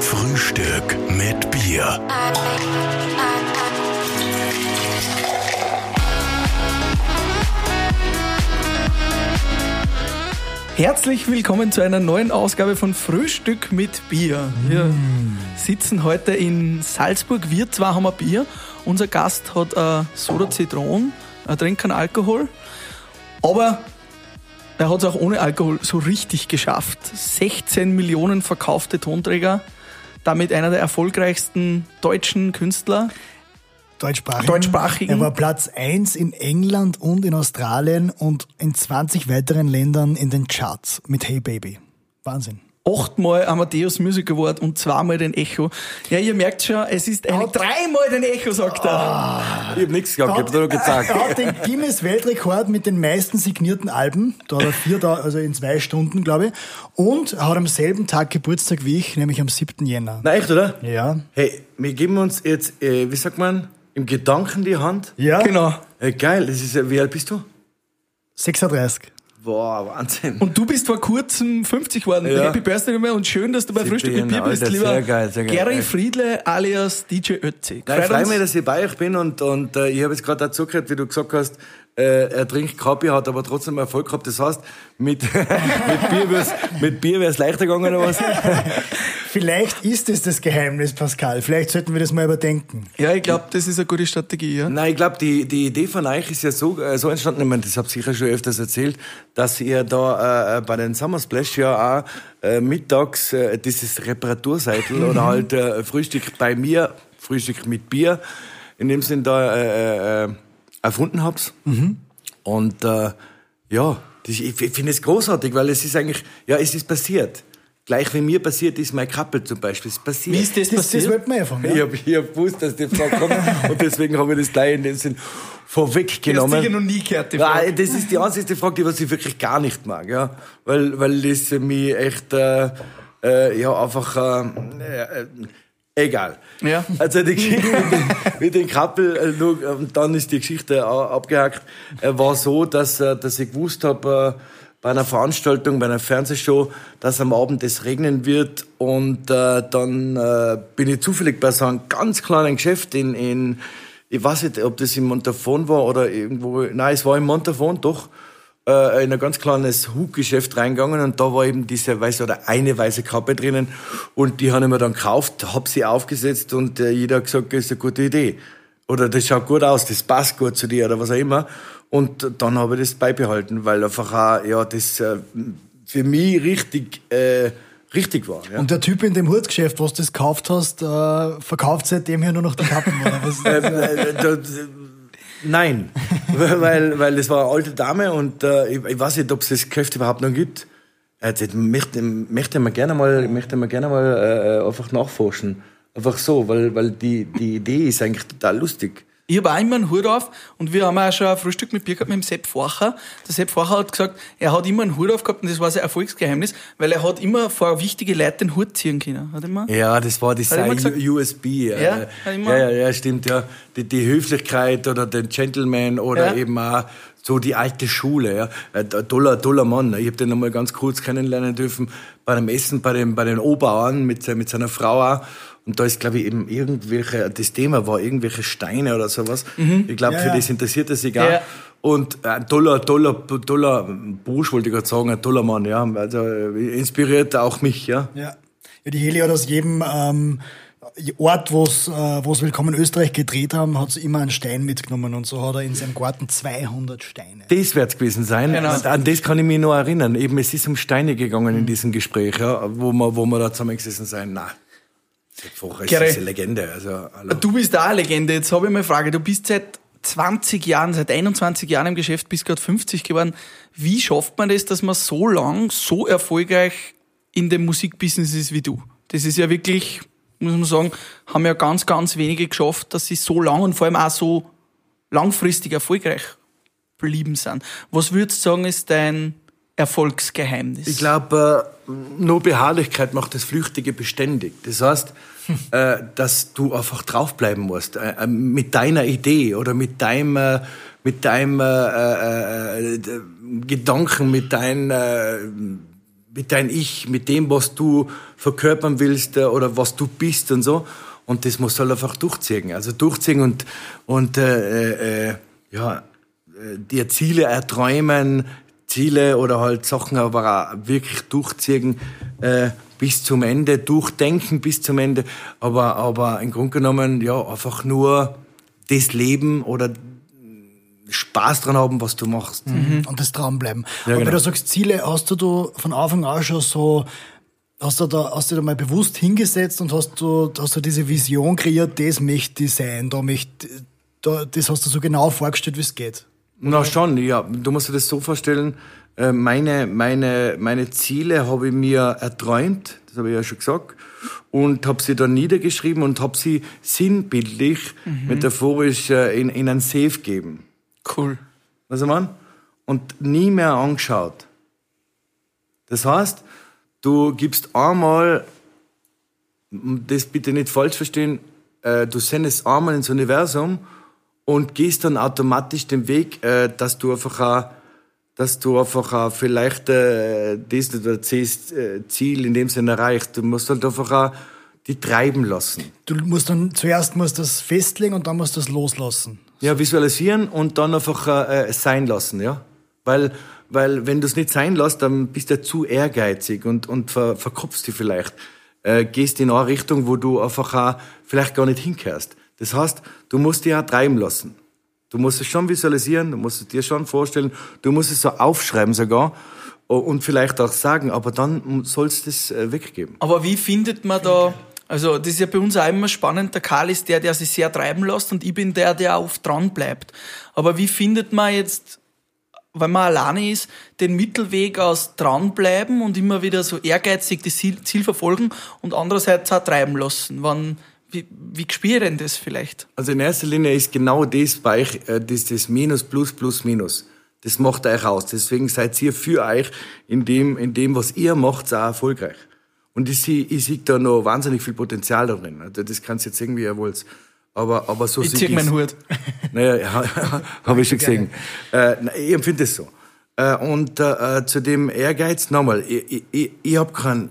Frühstück mit Bier. Herzlich willkommen zu einer neuen Ausgabe von Frühstück mit Bier. Wir sitzen heute in Salzburg. Wir zwar haben ein Bier. Unser Gast hat äh, Soda Zitron. Er trinkt keinen Alkohol. Aber er hat es auch ohne Alkohol so richtig geschafft. 16 Millionen verkaufte Tonträger. Damit einer der erfolgreichsten deutschen Künstler. Deutschsprachigen. Deutschsprachigen. Er war Platz 1 in England und in Australien und in 20 weiteren Ländern in den Charts mit Hey Baby. Wahnsinn. Achtmal Amadeus Music Award und zweimal den Echo. Ja, ihr merkt schon, es ist eigentlich dreimal den Echo, sagt er. Ich hab nichts gehabt, ich hab nur gezeigt. Er hat den Guinness-Weltrekord mit den meisten signierten Alben. Da hat er vier, da, also in zwei Stunden, glaube ich. Und er hat am selben Tag Geburtstag wie ich, nämlich am 7. Jänner. Na echt, oder? Ja. Hey, wir geben uns jetzt, äh, wie sagt man, im Gedanken die Hand. Ja? Genau. Hey, geil, das ist, wie alt bist du? 36. Boah, Wahnsinn. Und du bist vor kurzem 50 geworden. Ja. Happy Birthday nochmal und schön, dass du bei Frühstück mit Bier Jänner, bist, Alter, lieber sehr geil, sehr geil. Gary. Friedle alias DJ Ötzi. Nein, ich freue mich, dass ich bei euch bin und, und äh, ich habe jetzt gerade dazu gehört, wie du gesagt hast, äh, er trinkt Bier, hat aber trotzdem Erfolg gehabt. Das heißt, mit, mit Bier wär's, mit Bier wär's leichter gegangen oder was? Vielleicht ist es das Geheimnis, Pascal. Vielleicht sollten wir das mal überdenken. Ja, ich glaube, das ist eine gute Strategie. Ja? Nein, ich glaube, die, die Idee von euch ist ja so, äh, so entstanden, ich meine, das habt ihr sicher schon öfters erzählt, dass ihr da äh, äh, bei den Summer Splash ja auch äh, mittags äh, dieses Reparaturseitel oder halt äh, Frühstück bei mir, Frühstück mit Bier, in dem Sinn da äh, äh, erfunden habt. Und äh, ja, das, ich, ich finde es großartig, weil es ist eigentlich, ja, es ist passiert. Gleich wie mir passiert ist, mein Kappel zum Beispiel, ist passiert. Wie ist das, Das, das passiert? wollten wir ja von Ich habe ich hab gewusst, dass die Frage kommt und deswegen habe ich das gleich in dem Sinn vorweggenommen. sicher noch nie gehört, die Frage. Nein, das ist die einzige Frage, die was ich wirklich gar nicht mag, ja, weil weil das mich echt äh, äh, ja einfach äh, äh, egal. Ja. Also die Geschichte mit den, mit den Kappel, äh, äh, und dann ist die Geschichte auch abgehakt, äh, war so, dass dass ich gewusst habe. Bei einer Veranstaltung, bei einer Fernsehshow, dass am Abend es regnen wird und äh, dann äh, bin ich zufällig bei so einem ganz kleinen Geschäft in, in ich weiß nicht, ob das in Montafon war oder irgendwo, nein, es war in Montafon, doch, äh, in ein ganz kleines Hutgeschäft reingegangen und da war eben diese weiße oder eine weiße Kappe drinnen und die habe ich mir dann gekauft, hab sie aufgesetzt und äh, jeder hat gesagt, das ist eine gute Idee. Oder das schaut gut aus, das passt gut zu dir oder was auch immer. Und dann habe ich das beibehalten, weil einfach auch, ja, das äh, für mich richtig, äh, richtig war. Ja. Und der Typ in dem Hutgeschäft, was du das gekauft hast, äh, verkauft seitdem hier nur noch die Kappen. Oder was? Äh, nein, weil, weil das war eine alte Dame und äh, ich, ich weiß nicht, ob es das Geschäft überhaupt noch gibt. Äh, das möchte, möchte man gerne mal, möchte man gerne mal äh, einfach nachforschen. Einfach so, weil, weil die, die Idee ist eigentlich total lustig. Ich habe auch immer einen Hut auf und wir haben auch schon ein Frühstück mit Bier gehabt mit dem Sepp Forcher. Der Sepp Forcher hat gesagt, er hat immer einen Hut auf gehabt und das war sein Erfolgsgeheimnis, weil er hat immer vor wichtige Leute den Hut ziehen können. Hat er immer? Ja, das war die Hat er immer sei gesagt? USB. Ja, ja, ja, ja, stimmt, ja. Die, die Höflichkeit oder den Gentleman oder Ja. eben auch so die alte Schule, ja. Ein toller, toller Mann. Ich habe den einmal ganz kurz kennenlernen dürfen bei einem Essen bei, dem, bei den Obauern mit, mit seiner Frau auch. Und da ist, glaube ich, eben irgendwelche, das Thema war irgendwelche Steine oder sowas. Ich glaube, Ja, für ja. das interessiert er sich auch. Ja. Und ein toller, toller, toller Bursch, wollte ich gerade sagen, ein toller Mann, ja. Also äh, inspiriert auch mich, ja. Ja. ja, die Heli hat aus jedem ähm, Ort, wo es äh, wo's Willkommen Österreich gedreht haben, hat sie immer einen Stein mitgenommen und so hat er in seinem Garten 200 Steine. Das wird's gewesen sein. Genau. Und An das kann ich mich noch erinnern. Eben, es ist um Steine gegangen in diesem Gespräch, ja, wo wir, wo wir da zusammengesessen sind. Nein. Gere. ist eine Legende. Also, hallo. Du bist auch eine Legende. Jetzt habe ich mal eine Frage. Du bist seit 20 Jahren, seit 21 Jahren im Geschäft, bist gerade 50 geworden. Wie schafft man das, dass man so lang, so erfolgreich in dem Musikbusiness ist wie du? Das ist ja wirklich, muss man sagen, haben ja ganz, ganz wenige geschafft, dass sie so lang und vor allem auch so langfristig erfolgreich geblieben sind. Was würdest du sagen, ist dein Erfolgsgeheimnis? Ich glaube, äh, nur Beharrlichkeit macht das Flüchtige beständig. Das heißt, äh, dass du einfach draufbleiben musst äh, mit deiner Idee oder mit deinem, mit deinem äh, äh, Gedanken, mit deinem äh, mit dein Ich, mit dem, was du verkörpern willst oder was du bist und so. Und das musst du halt einfach durchziehen. Also durchziehen und, und äh, äh, ja, dir Ziele erträumen, Ziele oder halt Sachen aber auch wirklich durchziehen äh, bis zum Ende, durchdenken bis zum Ende. Aber, aber im Grunde genommen, ja, einfach nur das Leben oder Spaß dran haben, was du machst. Mhm. Und das dranbleiben. Ja, Und genau. wenn du sagst Ziele, hast du da von Anfang an schon so, hast du da, hast du da mal bewusst hingesetzt und hast du, hast du diese Vision kreiert, das möchte ich sein, da möchte, da, das hast du so genau vorgestellt, wie es geht. Na schon, ja. Du musst dir das so vorstellen, äh, meine, meine, meine Ziele habe ich mir erträumt, das habe ich ja schon gesagt, und habe sie dann niedergeschrieben und habe sie sinnbildlich, metaphorisch äh, in, in ein Safe gegeben. Cool. Weißt du, Mann? Und nie mehr angeschaut. Das heißt, du gibst einmal, das bitte nicht falsch verstehen, äh, du sendest einmal ins Universum und gehst dann automatisch den Weg, äh, dass du einfach auch, dass du einfach auch vielleicht äh, das oder das äh, Ziel in dem Sinne erreichst. Du musst halt einfach auch die treiben lassen. Du musst dann, zuerst musst das festlegen und dann musst du das loslassen. Ja, visualisieren und dann einfach äh, sein lassen, ja. Weil, weil wenn du es nicht sein lässt, dann bist du zu ehrgeizig und, und ver, verkopfst dich vielleicht. Äh, gehst in eine Richtung, wo du einfach auch vielleicht gar nicht hinkehrst. Das heißt, du musst dich auch treiben lassen. Du musst es schon visualisieren, du musst es dir schon vorstellen, du musst es so aufschreiben sogar und vielleicht auch sagen, aber dann sollst du es äh, weggeben. Aber wie findet man da, also das ist ja bei uns auch immer spannend, der Karl ist der, der sich sehr treiben lässt und ich bin der, der oft dran bleibt. Aber wie findet man jetzt, wenn man alleine ist, den Mittelweg aus dranbleiben und immer wieder so ehrgeizig das Ziel, Ziel verfolgen und andererseits auch treiben lassen? Wann, wie, wie spüre denn das vielleicht? Also in erster Linie ist genau das bei euch, äh, das, das Minus, Plus, Plus, Minus. Das macht euch aus. Deswegen seid ihr für euch in dem, in dem was ihr macht, auch erfolgreich. Und ich sehe, ich sehe da noch wahnsinnig viel Potenzial darin. Also das kannst jetzt irgendwie ihr wollt. Aber, aber so Ich zieh meinen Hut. Naja, ja, habe ich schon gesehen. Äh, ich empfinde es so. Äh, und äh, äh, zu dem Ehrgeiz, nochmal, ich, ich, ich, habe kein, m-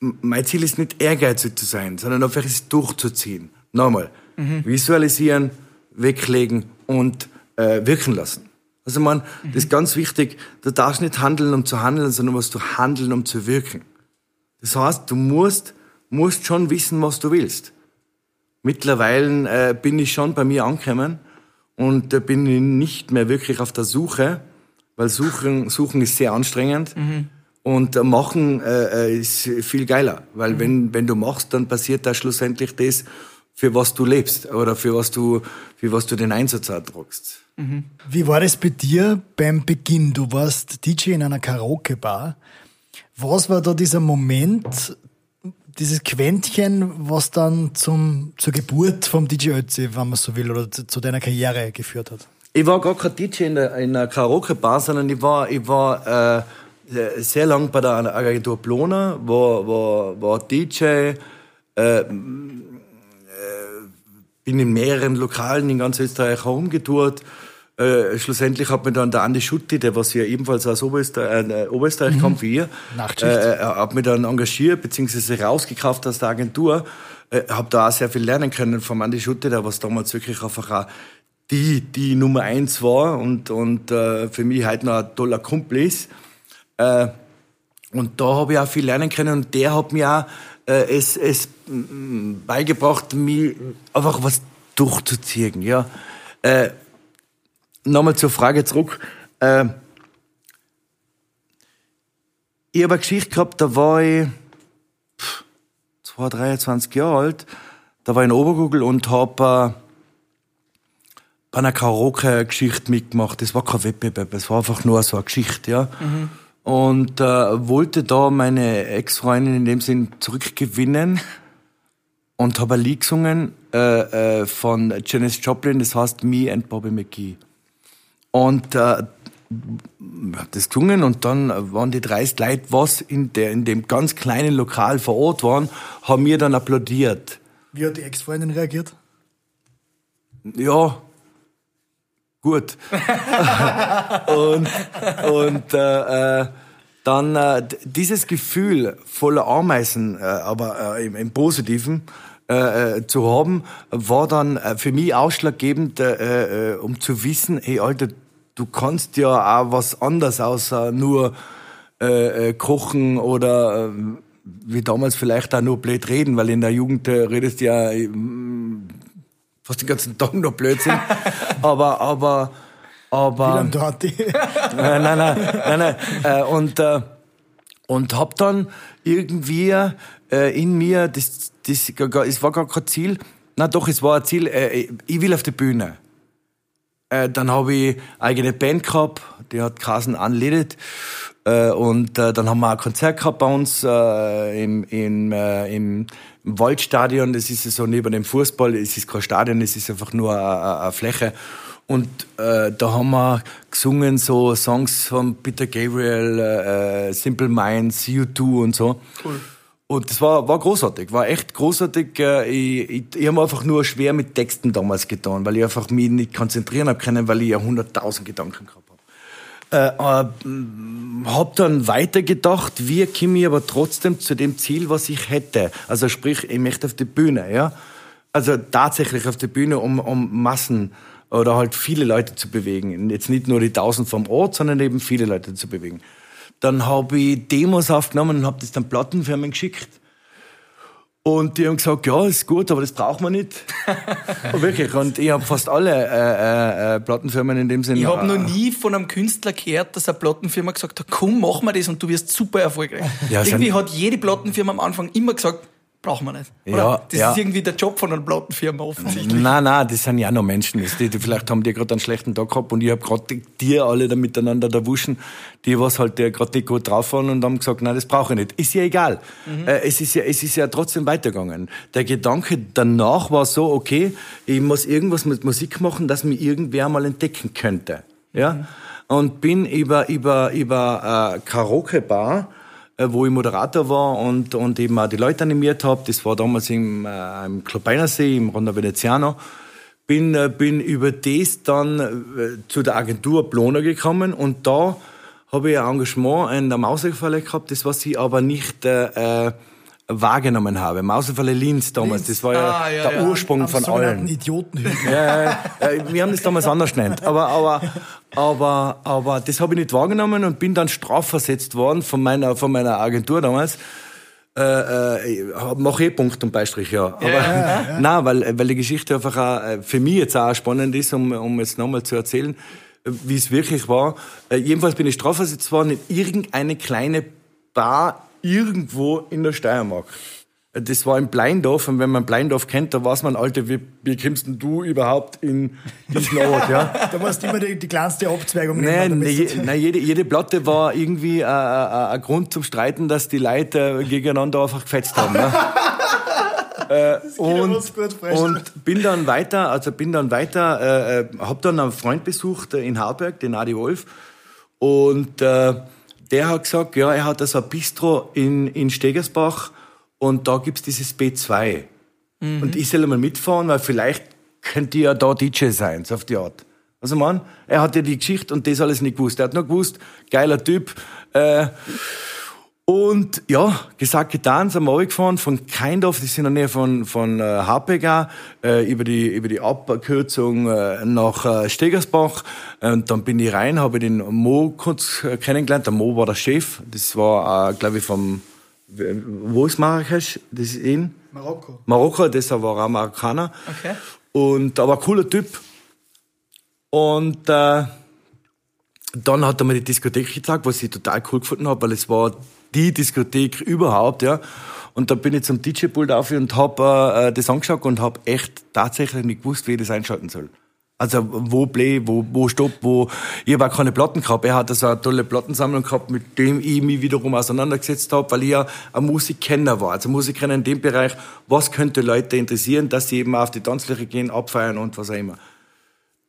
mein Ziel ist nicht ehrgeizig zu sein, sondern einfach es durchzuziehen. Nochmal, visualisieren, weglegen und äh, wirken lassen. Also man, das ist ganz wichtig, du darfst nicht handeln, um zu handeln, sondern musst du handeln, um zu wirken. Das heißt, du musst, musst schon wissen, was du willst. Mittlerweile äh, bin ich schon bei mir angekommen und äh, bin ich nicht mehr wirklich auf der Suche, weil Suchen, Suchen ist sehr anstrengend und äh, Machen äh, äh, ist viel geiler, weil wenn, wenn du machst, dann passiert da schlussendlich das, für was du lebst oder für was du, für was du den Einsatz tragst. Wie war das bei dir beim Beginn? Du warst DJ in einer Karaoke-Bar. Was war da dieser Moment, dieses Quäntchen, was dann zum, zur Geburt vom DJ Ötzi, wenn man so will, oder zu, zu deiner Karriere geführt hat? Ich war gar kein DJ in, der, in einer Karaoke-Bar, sondern ich war, ich war äh, sehr lang bei der Agentur Plona, war, war, war DJ, äh, bin in mehreren Lokalen in ganz Österreich herumgetourt. Äh, schlussendlich hat mir dann der Andi Schutti, der was ja ebenfalls aus Oberösterreich, äh, Oberösterreich kommt wie ihr, äh, er hat mich dann engagiert, beziehungsweise rausgekauft aus der Agentur. Äh, habe da auch sehr viel lernen können vom Andi Schutti, der was damals wirklich einfach auch die, die Nummer eins war und, und äh, für mich heute noch ein toller Kumpel ist. Äh, und da habe ich auch viel lernen können und der hat mir auch äh, es, es mm, beigebracht, mir einfach was durchzuziehen. Ja. Äh, Nochmal zur Frage zurück. Äh, ich habe eine Geschichte gehabt, da war ich pff, 2, 23 Jahre alt. Da war ich in Obergugel und habe äh, bei einer Karaoke-Geschichte mitgemacht. Das war kein Wettbewerb, es war einfach nur so eine Geschichte, ja. Und äh, wollte da meine Ex-Freundin in dem Sinn zurückgewinnen und habe ein Lied gesungen äh, äh, von Janis Joplin, das heißt Me and Bobby McGee. Und äh, hab das gesungen und dann waren die 30 Leute, was in, der, in dem ganz kleinen Lokal vor Ort waren, haben mir dann applaudiert. Wie hat die Ex-Freundin reagiert? Ja, gut. und und äh, äh, dann äh, dieses Gefühl voller Ameisen, äh, aber äh, im, im Positiven, äh, äh, zu haben, war dann äh, für mich ausschlaggebend, äh, äh, um zu wissen, hey Alter, du kannst ja auch was anderes außer nur kochen oder äh, wie damals vielleicht auch nur blöd reden, weil in der Jugend redest du ja fast den ganzen Tag nur Blödsinn. aber, aber, aber. Dann dort. Nein, nein, nein, nein, nein. Äh, und, äh, und hab dann irgendwie äh, in mir, das, das, es war gar kein Ziel, na doch, es war ein Ziel, äh, ich will auf die Bühne. Äh, dann habe ich eigene Band gehabt, die hat Kasen anledet. Äh, und äh, dann haben wir ein Konzert gehabt bei uns äh, im, im, äh, im, Waldstadion. Das ist so neben dem Fußball. Es ist kein Stadion, es ist einfach nur eine, Fläche. Und äh, da haben wir gesungen so Songs von Peter Gabriel, äh, Simple Minds, U2 und so. Cool. Und das war, war großartig, war echt großartig. Äh, Ich, ich, ich habe einfach nur schwer mit Texten damals getan, weil ich einfach mich nicht konzentrieren habe können, weil ich ja hunderttausend Gedanken gehabt habe. Äh, äh, hab dann weitergedacht, wie komme ich aber trotzdem zu dem Ziel, was ich hätte. Also sprich, ich möchte auf die Bühne, ja. Also tatsächlich auf die Bühne, um, um Massen oder halt viele Leute zu bewegen. Jetzt nicht nur die tausend vom Ort, sondern eben viele Leute zu bewegen. Dann habe ich Demos aufgenommen und habe das dann Plattenfirmen geschickt. Und die haben gesagt, ja, ist gut, aber das braucht man nicht. Und wirklich. Und ich habe fast alle äh, äh, äh, Plattenfirmen in dem Sinne. Ich habe noch äh, nie von einem Künstler gehört, dass eine Plattenfirma gesagt hat, komm, mach mal das und du wirst super erfolgreich. Ja, irgendwie hat jede Plattenfirma am Anfang immer gesagt, brauchen wir nicht. Oder? Ja, das ja. ist irgendwie der Job von einer Plattenfirma offensichtlich. Nein, nein, das sind ja auch noch Menschen. Die, die, vielleicht haben die gerade einen schlechten Tag gehabt und ich habe gerade die alle da miteinander da wuschen, die was halt gerade nicht gut drauf waren und haben gesagt, nein, das brauche ich nicht. Ist ja egal. Äh, es, ist ja, es ist ja trotzdem weitergegangen. Der Gedanke danach war so, okay, ich muss irgendwas mit Musik machen, dass mich irgendwer mal entdecken könnte. Ja? Und bin über, über, über äh, Karaoke-Bar wo ich Moderator war und, und eben auch die Leute animiert habe. Das war damals im, äh, im Klopeinersee, im Ronda Veneziano. Bin, äh, bin über das dann äh, zu der Agentur Blona gekommen und da habe ich ein Engagement in der Mauserfalle gehabt, das was ich aber nicht äh, äh, wahrgenommen habe. Mauserfalle Linz damals, das war ja, Ah, ja, der ja. Ursprung Am von allen. Idiotenhügel. Ja, ja, ja, wir haben das damals anders genannt. Aber, aber, aber, aber das habe ich nicht wahrgenommen und bin dann strafversetzt worden von meiner, von meiner Agentur damals. Äh, äh, mach eh Punkt und Beistrich, ja. Aber, nein, weil, weil die Geschichte einfach auch, äh, für mich jetzt auch spannend ist, um, um jetzt nochmal zu erzählen, äh, wie es wirklich war. Äh, jedenfalls bin ich strafversetzt worden in irgendeine kleine Bar irgendwo in der Steiermark. Das war in Bleindorf und wenn man Bleindorf kennt, da weiß man, Alter, wie, wie kommst denn du überhaupt in diesen Ort, ja? Da musst du immer die, die kleinste Abzweigung Nein, nehmen. ne, damit je, nein jede, jede Platte war irgendwie äh, äh, ein Grund zum Streiten, dass die Leute äh, gegeneinander einfach gefetzt haben. Ne? äh, und, und bin dann weiter, also bin dann weiter, äh, äh, hab dann einen Freund besucht äh, in Harburg, den Adi Wolf, und äh, der hat gesagt, ja, er hat also ein Bistro in, in Stegersbach und da gibt's dieses B2. Und ich soll mal mitfahren, weil vielleicht könnte ich ja da DJ sein, so auf die Art. Also man, er hatte die Geschichte und das alles nicht gewusst. Er hat nur gewusst, geiler Typ. Äh, und ja, gesagt, getan, sind wir gefahren von Keindorf, das ist in der Nähe von, von äh, Harpega, äh, über, die, über die Abkürzung äh, nach äh, Stegersbach. Und dann bin ich rein, habe den Mo kurz äh, kennengelernt. Der Mo war der Chef. Das war, äh, glaube ich, vom... Wo ist Marrakesch? Das ist in... Marokko. Marokko, das war auch Marokkaner. Okay. Und aber ein cooler Typ. Und äh, dann hat er mir die Diskothek gezeigt, was ich total cool gefunden habe, weil es war die Diskothek überhaupt, ja. Und da bin ich zum DJ-Pult auf und habe äh, das angeschaut und habe echt tatsächlich nicht gewusst, wie ich das einschalten soll. Also wo Play, wo, wo Stopp, wo... Ich habe auch keine Platten gehabt. Er hat also eine tolle Plattensammlung gehabt, mit dem ich mich wiederum auseinandergesetzt habe, weil ich ja ein Musikkenner war. Also Musikkenner in dem Bereich, was könnte Leute interessieren, dass sie eben auf die Tanzfläche gehen, abfeiern und was auch immer.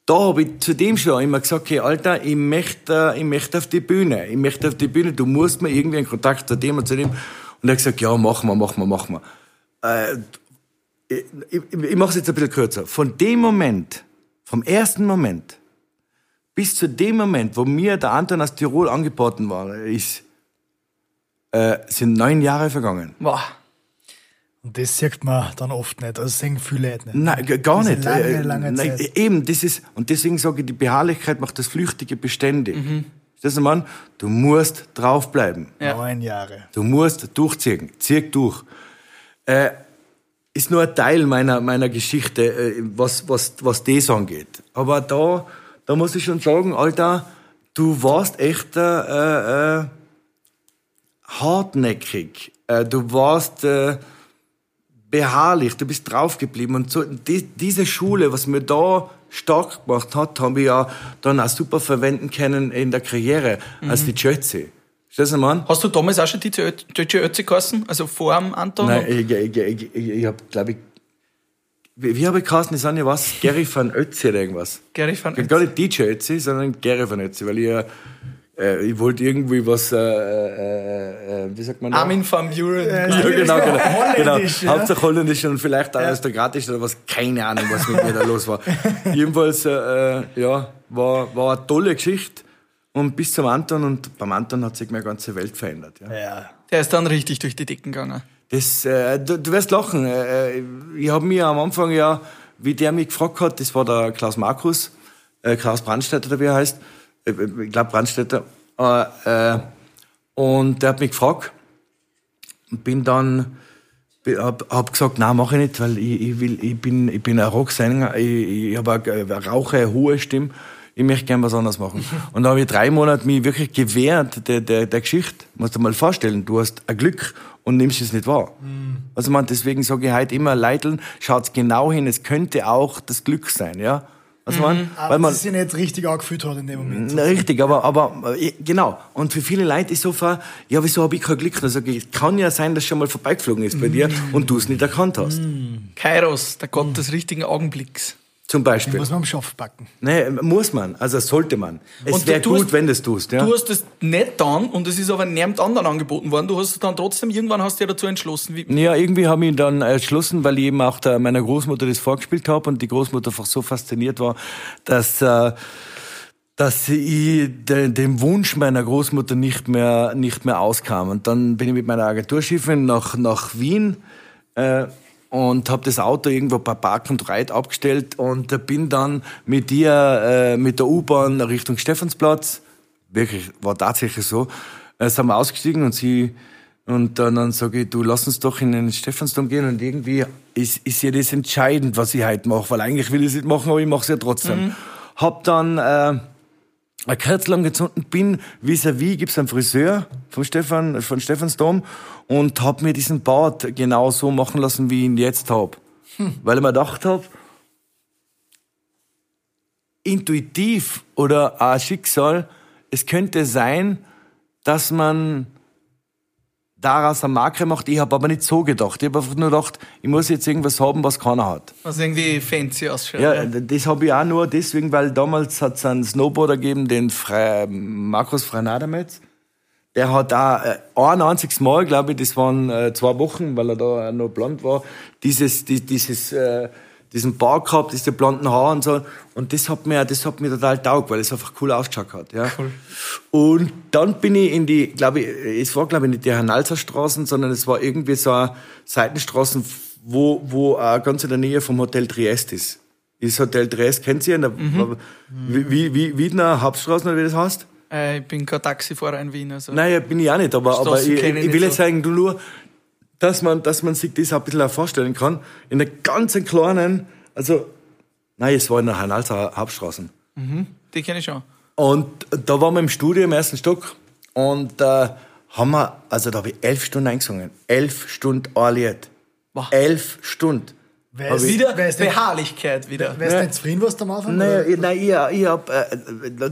Da habe ich zu dem schon immer gesagt, okay, Alter, ich möchte, ich möchte auf die Bühne. Ich möchte auf die Bühne, du musst mir irgendwie einen Kontakt zu dem und zu dem. Und er hat gesagt, ja, machen wir, machen wir, machen wir. Äh, ich ich, ich mache es jetzt ein bisschen kürzer. Von dem Moment, vom ersten Moment, bis zu dem Moment, wo mir der Anton aus Tirol angeboten war, ist, äh, sind neun Jahre vergangen. Wow. Und das sieht man dann oft nicht. Also sehen viele Leute nicht. Nein, gar nicht. lange, Äh, lange nein, Zeit. Eben, das ist, und deswegen sage ich, die Beharrlichkeit macht das Flüchtige beständig. Mhm. Das ist Mann, du musst draufbleiben. Ja. Neun Jahre. Du musst durchziehen. Zieh durch. Äh, ist nur ein Teil meiner, meiner Geschichte, äh, was, was, was das angeht. Aber da, da muss ich schon sagen, Alter, du warst echt äh, äh, hartnäckig. Äh, du warst äh, beharrlich, du bist draufgeblieben. Und so, die, diese Schule, was mir da stark gemacht hat, haben wir ja dann auch super verwenden können in der Karriere als die Jötze. Du? Hast du damals auch schon die deutsche Ötzi geheißen? Also vor dem Anton? Nein, ich, ich, ich, ich, habe, glaube ich, wie, wie habe ich geheißen? Ich sage ja was, Gary van Ötzi oder irgendwas. Gary van Gar nicht DJ Ötzi, sondern Gary van Ötzi, weil ich, äh, äh, ich wollte irgendwie was, äh, äh, äh, wie sagt man da? Armin van Buren. Ja, genau, genau. genau. Holländisch, ja. Hauptsache Holländisch und vielleicht auch aristokratisch oder was, keine Ahnung, was mit mir da los war. Jedenfalls, äh, äh, ja, war, war eine tolle Geschichte. Und bis zum Anton, und beim Anton hat sich meine ganze Welt verändert. Ja. Ja. Der ist dann richtig durch die Decken gegangen. Das, äh, du, du wirst lachen. Äh, ich habe mir am Anfang ja, wie der mich gefragt hat, das war der Klaus Markus, äh, Klaus Brandstätter, oder wie er heißt, ich glaube Brandstätter, äh, äh, und der hat mich gefragt und bin dann, hab, hab gesagt, nein, mache ich nicht, weil ich, ich will, ich bin, ich bin ein Rocksänger, ich, ich habe eine, eine rauche, eine hohe Stimme, ich möchte gern was anderes machen. Und da habe ich drei Monate mich wirklich gewehrt der, der, der Geschichte. Musst du mal vorstellen, du hast ein Glück und nimmst es nicht wahr. Also man, deswegen sage ich heute immer, Leiteln, schaut genau hin, es könnte auch das Glück sein, ja. Also man, Aber weil man, dass sie nicht richtig angefühlt hat in dem Moment. na, richtig, aber, aber äh, genau. Und für viele Leute ist so ver, ja, wieso habe ich kein Glück? Dann sage ich, kann ja sein, dass schon mal vorbeigeflogen ist bei dir und du es nicht erkannt hast. Kairos, der Gott des richtigen Augenblicks. Zum Beispiel. Muss man am Schopf backen. Nee, muss man, also sollte man. Es Und wäre gut, hast- wenn du es tust. Ja? Du hast es nicht dann und es ist aber niemand anderen angeboten worden. Du hast es dann trotzdem, irgendwann hast du ja dazu entschlossen. Wie, Ja, irgendwie habe ich dann entschlossen, weil ich eben auch der, meiner Großmutter das vorgespielt habe und die Großmutter einfach so fasziniert war, dass, äh, dass ich de, dem Wunsch meiner Großmutter nicht mehr, nicht mehr auskam. Und dann bin ich mit meiner Agenturchefin nach, nach Wien äh, und habe das Auto irgendwo bei Park und Reit abgestellt und bin dann mit ihr äh, mit der U-Bahn Richtung Stephansplatz, wirklich, war tatsächlich so, äh, sind wir ausgestiegen und sie und dann, dann sage ich, du lass uns doch in den Stephansdom gehen und irgendwie ist, ist ja das entscheidend, was ich heute mache, weil eigentlich will ich es nicht machen, aber ich mache es ja trotzdem. Hab dann äh, ein Kerzel angezündet, bin vis-à-vis, gibt's einen Friseur vom Stefan, von Stephansdom und hab mir diesen Bart genau so machen lassen, wie ich ihn jetzt hab. Weil ich mir gedacht hab, intuitiv oder ein Schicksal, es könnte sein, dass man daraus eine Marke macht. Ich habe aber nicht so gedacht. Ich habe einfach nur gedacht, ich muss jetzt irgendwas haben, was keiner hat. was irgendwie fancy ausschaut. Ja, das habe ich auch nur deswegen, weil damals hat es einen Snowboarder gegeben, den Fre Markus Freinademetz. Der hat auch äh, ein einziges Mal, glaube ich, das waren äh, zwei Wochen, weil er da noch blond war, dieses, die, dieses, äh, diesen Bart gehabt, diese blonden Haare und so. Und das hat mir, das hat mir total taugt, weil es einfach cool ausgeschaut hat. Ja. Cool. Und dann bin ich in die, glaube ich, es war glaube ich nicht die Hernalzer Straßen, sondern es war irgendwie so eine Seitenstraßen, wo, wo auch ganz in der Nähe vom Hotel Triest ist. Das Hotel Triest kennt ihr? In der, Wie, wie, wie, Wiedner Hauptstraßen oder wie das heißt? Äh, ich bin kein Taxifahrer in Wien. Also. Nein, bin ich auch nicht, aber, aber ich, ich ich will jetzt so. sagen, du nur, dass man, dass man sich das ein bisschen auch vorstellen kann. In einer ganz kleinen, also, nein, es war in der Hernalzer Hauptstraßen. Die kenne ich schon. Und da waren wir im Studio im ersten Stock und äh, haben wir, also da habe ich elf Stunden eingesungen. Elf Stunden ein Lied. Wow. Elf Stunden. Wer ist, ich- Wieder wer ist, Beharrlichkeit wieder. wer ist nicht zufrieden, was du am Anfang? Naja, oder? ich, nein, ich, ich hab, äh,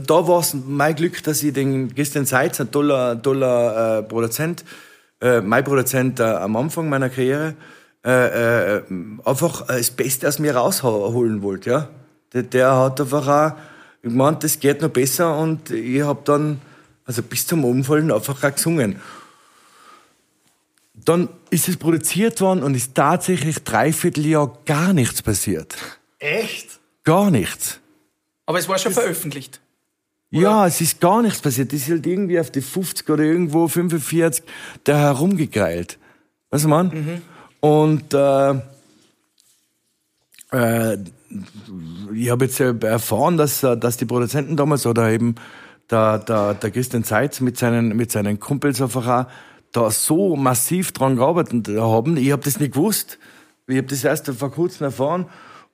da war es mein Glück, dass ich den Christian Seitz, ein toller, toller äh, Produzent, äh, mein Produzent äh, am Anfang meiner Karriere, äh, äh, einfach äh, das Beste aus mir rausholen wollte. Ja? Der, der hat einfach auch gemeint, das geht noch besser und ich habe dann, also bis zum Umfallen, einfach auch gesungen. Dann ist es produziert worden und ist tatsächlich dreiviertel Jahr gar nichts passiert. Echt? Gar nichts. Aber es war schon veröffentlicht. Ja, es ist gar nichts passiert. Das ist halt irgendwie auf die 50 oder irgendwo 45 da herumgegeilt. Weißt du, Mann? Mhm. Und äh, äh, ich habe jetzt erfahren, dass, dass die Produzenten damals oder eben der, der, der Christian Seitz mit seinen, mit seinen Kumpels einfach auch da so massiv dran gearbeitet haben. Ich habe das nicht gewusst. Ich habe das erst vor kurzem erfahren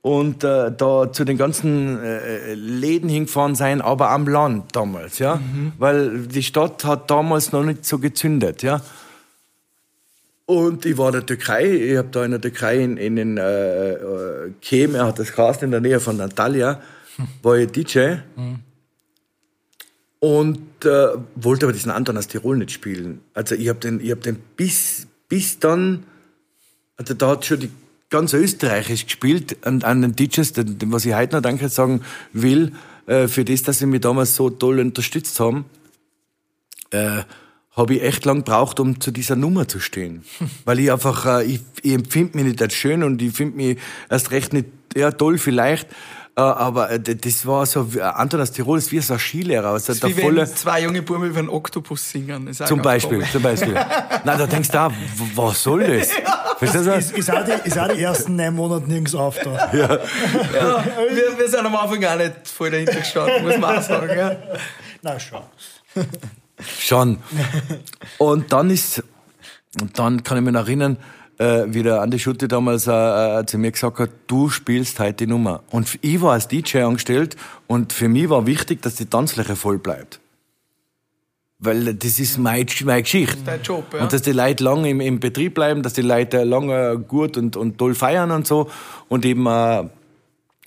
und äh, da zu den ganzen äh, Läden hingefahren sein, aber am Land damals, ja, mhm. weil die Stadt hat damals noch nicht so gezündet, ja. Und ich war in der Türkei, ich habe da in der Türkei in, in den äh, äh, Kem, er hat das Cast in der Nähe von Antalya, war ich DJ. Mhm. Und äh, wollte aber diesen Anton aus Tirol nicht spielen. Also ich habe den, ich hab den bis, bis dann, also da hat schon die ganz österreichisch gespielt an, an den DJs, was ich heute noch danke sagen will, äh, für das, dass sie mich damals so toll unterstützt haben. Äh, habe ich echt lang gebraucht, um zu dieser Nummer zu stehen. Weil ich einfach, äh, ich, ich empfinde mich nicht als schön und ich finde mich erst recht nicht, ja, toll vielleicht, aber äh, das war so, Anton aus Tirol ist wie so ein Skilehrer. Also das ist wie wenn zwei junge Buben über einen Oktopus singen. Zum Beispiel, zum Beispiel. Nein, da denkst du auch, was soll das? Verstehst du? Ist, ist, auch die, ist auch die ersten neun Monate nirgends auf da. Ja. ja wir, wir sind am Anfang auch nicht voll dahinter gestanden, muss man auch sagen. Ja. Na schon. Schon. Und dann ist, und dann kann ich mich noch erinnern, äh, wie der Andi Schutte damals äh, äh, zu mir gesagt hat, du spielst heute die Nummer. Und ich war als DJ angestellt und für mich war wichtig, dass die Tanzfläche voll bleibt. Weil das ist meine, meine Geschichte. Das ist dein Job, ja. Und dass die Leute lange im, im Betrieb bleiben, dass die Leute lange gut und, und toll feiern und so. Und eben, äh,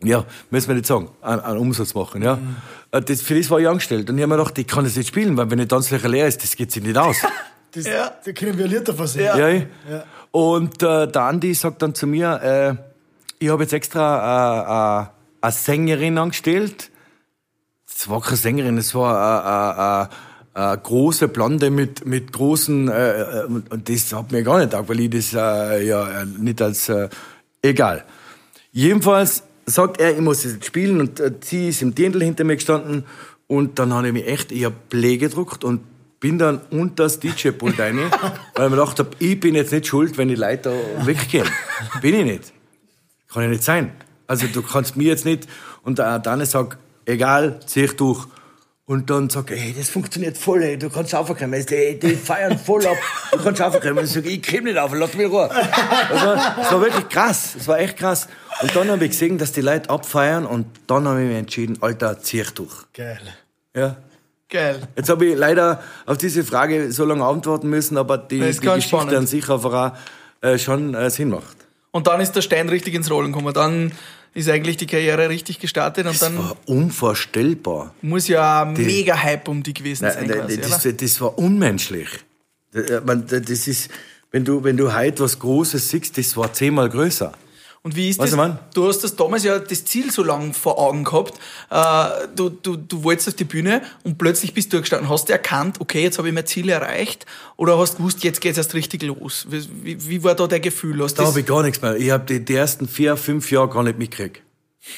ja, müssen wir nicht sagen, einen, einen Umsatz machen, ja. Mhm. Äh, das, für das war ich angestellt. Und ich habe mir gedacht, ich kann das nicht spielen, weil wenn die Tanzfläche leer ist, das geht sich nicht aus. das, ja. Da können wir Lieder versehen. Ja. ja. ja. Und äh, der Andi sagt dann zu mir, äh, ich habe jetzt extra äh, äh, eine Sängerin angestellt. Das war keine Sängerin, es war eine, eine, große Blonde mit, mit großen, äh, äh, und das hat mir gar nicht taugt, weil ich das äh, ja nicht als, äh, egal. Jedenfalls sagt er, ich muss jetzt spielen und äh, sie ist im Dirndl hinter mir gestanden und dann habe ich mich echt, ich habe Play gedruckt und bin dann unter das DJ-Pult rein, weil ich mir gedacht habe, ich bin jetzt nicht schuld, wenn die Leute da weggehen. Bin ich nicht. Kann ja nicht sein. Also du kannst mir jetzt nicht, und der Dane sagt, egal, zieh ich durch. Und dann sagt er, hey, das funktioniert voll, ey, du kannst aufkommen. Ey, die feiern voll ab, du kannst aufkommen. Und ich sage, ich komm nicht auf, lass mich Ruhe. Also, es war wirklich krass, es war echt krass. Und dann habe ich gesehen, dass die Leute abfeiern und dann habe ich mich entschieden, Alter, zieh ich durch. Geil. Ja. Geil. Jetzt habe ich leider auf diese Frage so lange antworten müssen, aber die, die Geschichte spannend. an sich einfach auch, äh, schon äh, Sinn macht. Und dann ist der Stein richtig ins Rollen gekommen. Dann ist eigentlich die Karriere richtig gestartet und das dann. war unvorstellbar. Muss ja ein mega Hype um die gewesen sein. Nein, quasi, das, das, war unmenschlich. Äh, das ist, wenn du, wenn du heute was Großes siehst, das war zehnmal größer. Und wie ist Was das? Du hast das damals ja das Ziel so lang vor Augen gehabt. Äh, du, du, du wolltest auf die Bühne und plötzlich bist du gestanden. Hast du erkannt, okay, jetzt habe ich mein Ziel erreicht? Oder hast du gewusst, jetzt geht es erst richtig los? Wie, wie war da dein Gefühl? Hast da habe ich gar nichts mehr. Ich habe die, die ersten vier, fünf Jahre gar nicht mitgekriegt.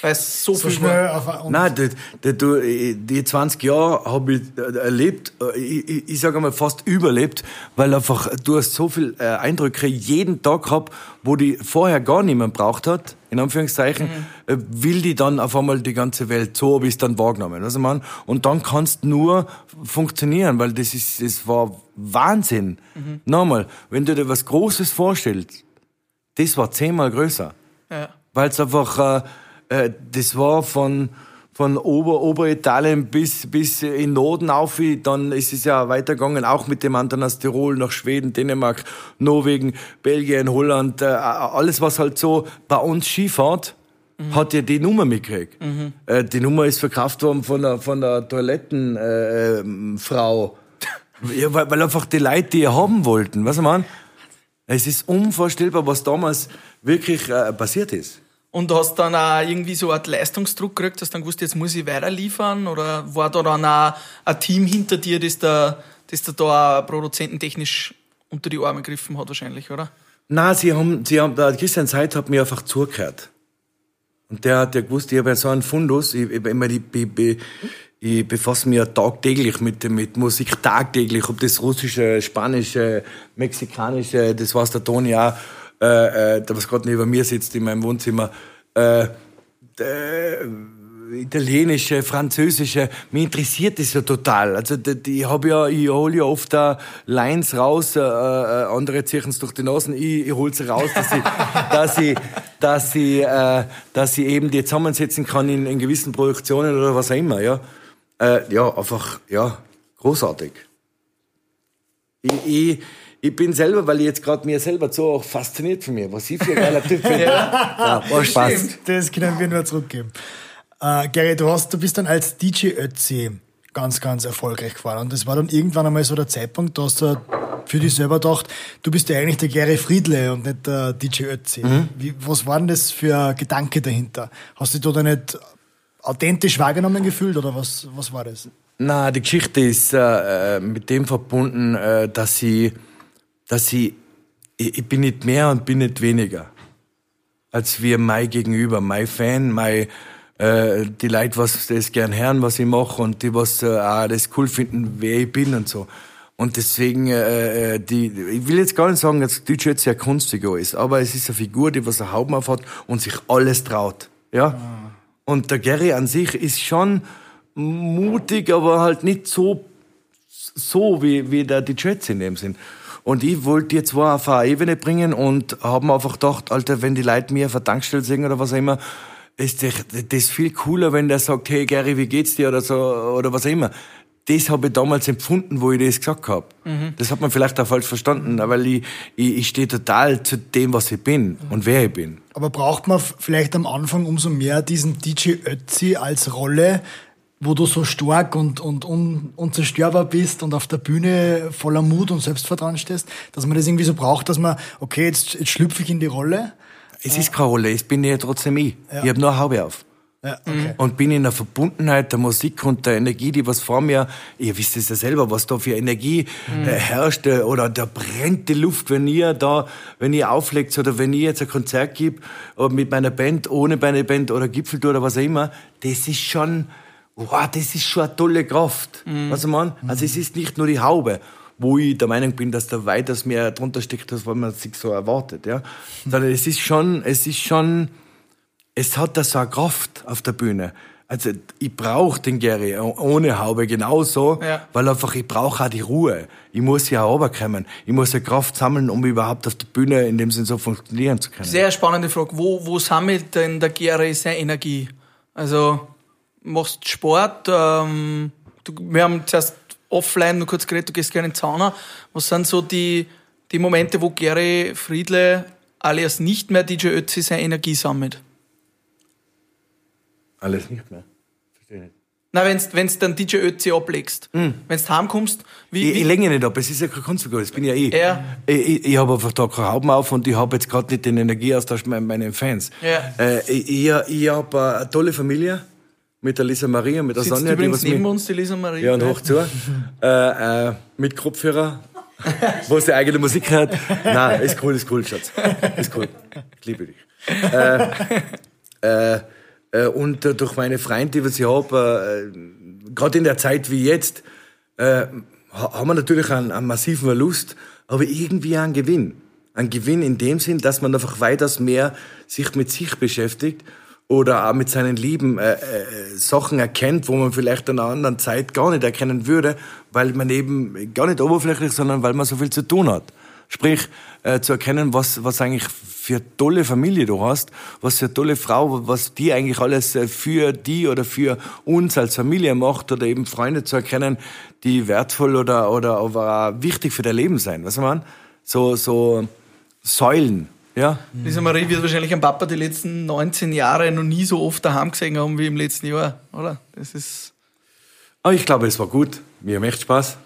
Weil es so, so viel schnell war. Nein, die, die, die, die 20 Jahre habe ich äh, erlebt, äh, ich, ich, sage mal fast überlebt, weil einfach du hast so viele äh, Eindrücke jeden Tag gehabt, wo die vorher gar niemand braucht hat, in Anführungszeichen, mhm. will die dann auf einmal die ganze Welt, so habe ich es dann wahrgenommen. Also man, und dann kannst nur funktionieren, weil das ist, das war Wahnsinn. Mhm. Nochmal, wenn du dir was Großes vorstellst, das war zehnmal größer. Ja. Weil es einfach, äh, äh, das war von, von Ober, Oberitalien bis, bis in Norden auf, dann ist es ja weitergegangen, auch mit dem anderen aus Tirol nach Schweden, Dänemark, Norwegen, Belgien, Holland, äh, alles was halt so bei uns Skifahrt, mhm. hat ja die Nummer mitgekriegt. Mhm. Äh, die Nummer ist verkauft worden von der, von der Toilettenfrau. Äh, ja, weil, weil einfach die Leute die haben wollten, was ich meine? Es ist unvorstellbar, was damals wirklich äh, passiert ist. Und hast dann auch irgendwie so einen Leistungsdruck gekriegt, dass du dann gewusst, jetzt muss ich weiter liefern? Oder war da dann auch ein Team hinter dir, das da, das da, da produzententechnisch unter die Arme gegriffen hat wahrscheinlich, oder? Nein, sie haben, sie haben, der Christian Seid hat mir einfach zugehört. Und der hat ja gewusst, ich habe ja so einen Fundus, ich, ich, immer ich, ich, ich befasse mich ja tagtäglich mit, mit Musik, tagtäglich, ob das russische, spanische, mexikanische, das weiß der Toni auch, äh, äh, was gerade neben mir sitzt in meinem Wohnzimmer, äh, äh, italienische, französische, mich interessiert das ja total. Also ich habe ja, ich hole ja oft da Lines raus, äh, äh, andere ziehen es durch die Nasen, ich, ich hole sie raus, dass ich, dass ich, dass ich, äh, dass ich eben die zusammensetzen kann in, in gewissen Produktionen oder was auch immer, ja. Äh, ja, einfach, ja, großartig. Ich, ich, ich bin selber, weil ich jetzt gerade mir selber so auch fasziniert von mir, was ich für ein geiler Typ bin. ja, war Spaß. Das können wir nur zurückgeben. Äh, Gary, du, hast, du bist dann als DJ Ötzi ganz, ganz erfolgreich gefahren. Und das war dann irgendwann einmal so der Zeitpunkt, da hast du für dich selber gedacht, du bist ja eigentlich der Gary Friedle und nicht der DJ Ötzi. Mhm. Wie, was war denn das für ein Gedanke dahinter? Hast du dich da nicht authentisch wahrgenommen gefühlt oder was, was war das? Na, die Geschichte ist äh, mit dem verbunden, äh, dass ich, dass ich, ich, ich bin nicht mehr und bin nicht weniger als wir mein Gegenüber, mein Fan, mein äh, die Leute, was das gern hören, was ich mache und die, was äh, auch das cool finden, wer ich bin und so. Und deswegen, äh, äh die, ich will jetzt gar nicht sagen, dass Deutsch jetzt sehr kunstiger ist, aber es ist eine Figur, die was eine Haube auf hat und sich alles traut. Ja? Ah. Und der Gary an sich ist schon mutig, aber halt nicht so, so wie, wie der die Jets in dem Sinn. Und ich wollte jetzt zwar auf eine Ebene bringen und haben einfach gedacht, Alter, wenn die Leute mir auf eine Tankstelle singen oder was auch immer, ist das, das viel cooler, wenn der sagt, hey Gary, wie geht's dir oder so oder was auch immer. Das habe ich damals empfunden, wo ich das gesagt habe. Mhm. Das hat man vielleicht auch falsch verstanden, weil ich, ich, ich stehe total zu dem, was ich bin mhm. und wer ich bin. Aber braucht man vielleicht am Anfang umso mehr diesen DJ Ötzi als Rolle, wo du so stark und, und un, unzerstörbar bist und auf der Bühne voller Mut und Selbstvertrauen stehst, dass man das irgendwie so braucht, dass man, okay, jetzt, jetzt schlüpfe ich in die Rolle es ist keine Rolle, es bin ja trotzdem ich. Ja. Ich habe nur eine Haube auf. Ja, okay. Und bin in der Verbundenheit der Musik und der Energie, die was vor mir, ihr wisst es ja selber, was da für Energie mhm. äh, herrscht, äh, oder da brennt die Luft, wenn ihr da, wenn ihr auflegt oder wenn ihr jetzt ein Konzert gibt, mit meiner Band, ohne meine Band oder Gipfeltour oder was auch immer, das ist schon, wow, das ist schon eine tolle Kraft. Mhm. Was ich meine? Also es ist nicht nur die Haube wo ich der Meinung bin, dass da weitaus mehr drunter steckt, als man sich so erwartet, ja. Sondern es ist schon, es ist schon, es hat da so eine Kraft auf der Bühne. Also ich brauche den Gary ohne Haube genauso, ja. weil einfach ich brauche auch die Ruhe. Ich muss ja auch runterkommen. Ich muss ja Kraft sammeln, um überhaupt auf der Bühne in dem Sinne so funktionieren zu können. Sehr spannende Frage. Wo, wo sammelt denn der Gary seine Energie? Also machst Sport? Ähm, du, wir haben zuerst offline nur kurz geredet, du gehst gerne in den Zauner. Was sind so die, die Momente, wo Gary Friedle alias nicht mehr DJ Ötzi seine Energie sammelt? Alles nicht mehr. Verstehe nicht. Na, wenn's, wenn's dann DJ Ötzi ablegst, mm. wenn's du heimkommst, wie. Ich, ich lege nicht ab, es ist ja kein Kunstfigur, das bin ja ich. Ja. Ich, ich, ich habe einfach da keine Hauben auf und ich habe jetzt gerade nicht den Energieaustausch mit meinen Fans. Ja. Äh, ich ich, ich habe eine tolle Familie mit der Lisa Maria, mit der Sitzt Sonja. übrigens die neben uns, die Lisa Maria. Ja, und hoch zu. äh, äh, mit Kopfhörer, wo sie eigene Musik hört. Nein, ist cool, ist cool, Schatz. Ist cool. Ich liebe dich. Äh, äh, äh, und äh, durch meine Freunde, die ich habe, gerade in der Zeit wie jetzt, haben wir natürlich einen, einen massiven Verlust, aber irgendwie einen Gewinn. Ein Gewinn in dem Sinn, dass man einfach weitaus mehr sich mit sich beschäftigt oder auch mit seinen Lieben äh, äh, Sachen erkennt, wo man vielleicht in einer anderen Zeit gar nicht erkennen würde, weil man eben gar nicht oberflächlich, sondern weil man so viel zu tun hat. Sprich, äh, zu erkennen, was, was eigentlich für tolle Familie du hast, was für tolle Frau, was die eigentlich alles äh, für die oder für uns als Familie macht oder eben Freunde zu erkennen, die wertvoll oder, oder auch wichtig für dein Leben sein. Was man? So, so Säulen ja. Lisa Marie wird wahrscheinlich am Papa die letzten 19 Jahre noch nie so oft daheim gesehen haben wie im letzten Jahr, oder? Das ist. Aber ich glaube, es war gut. Mir macht Spaß.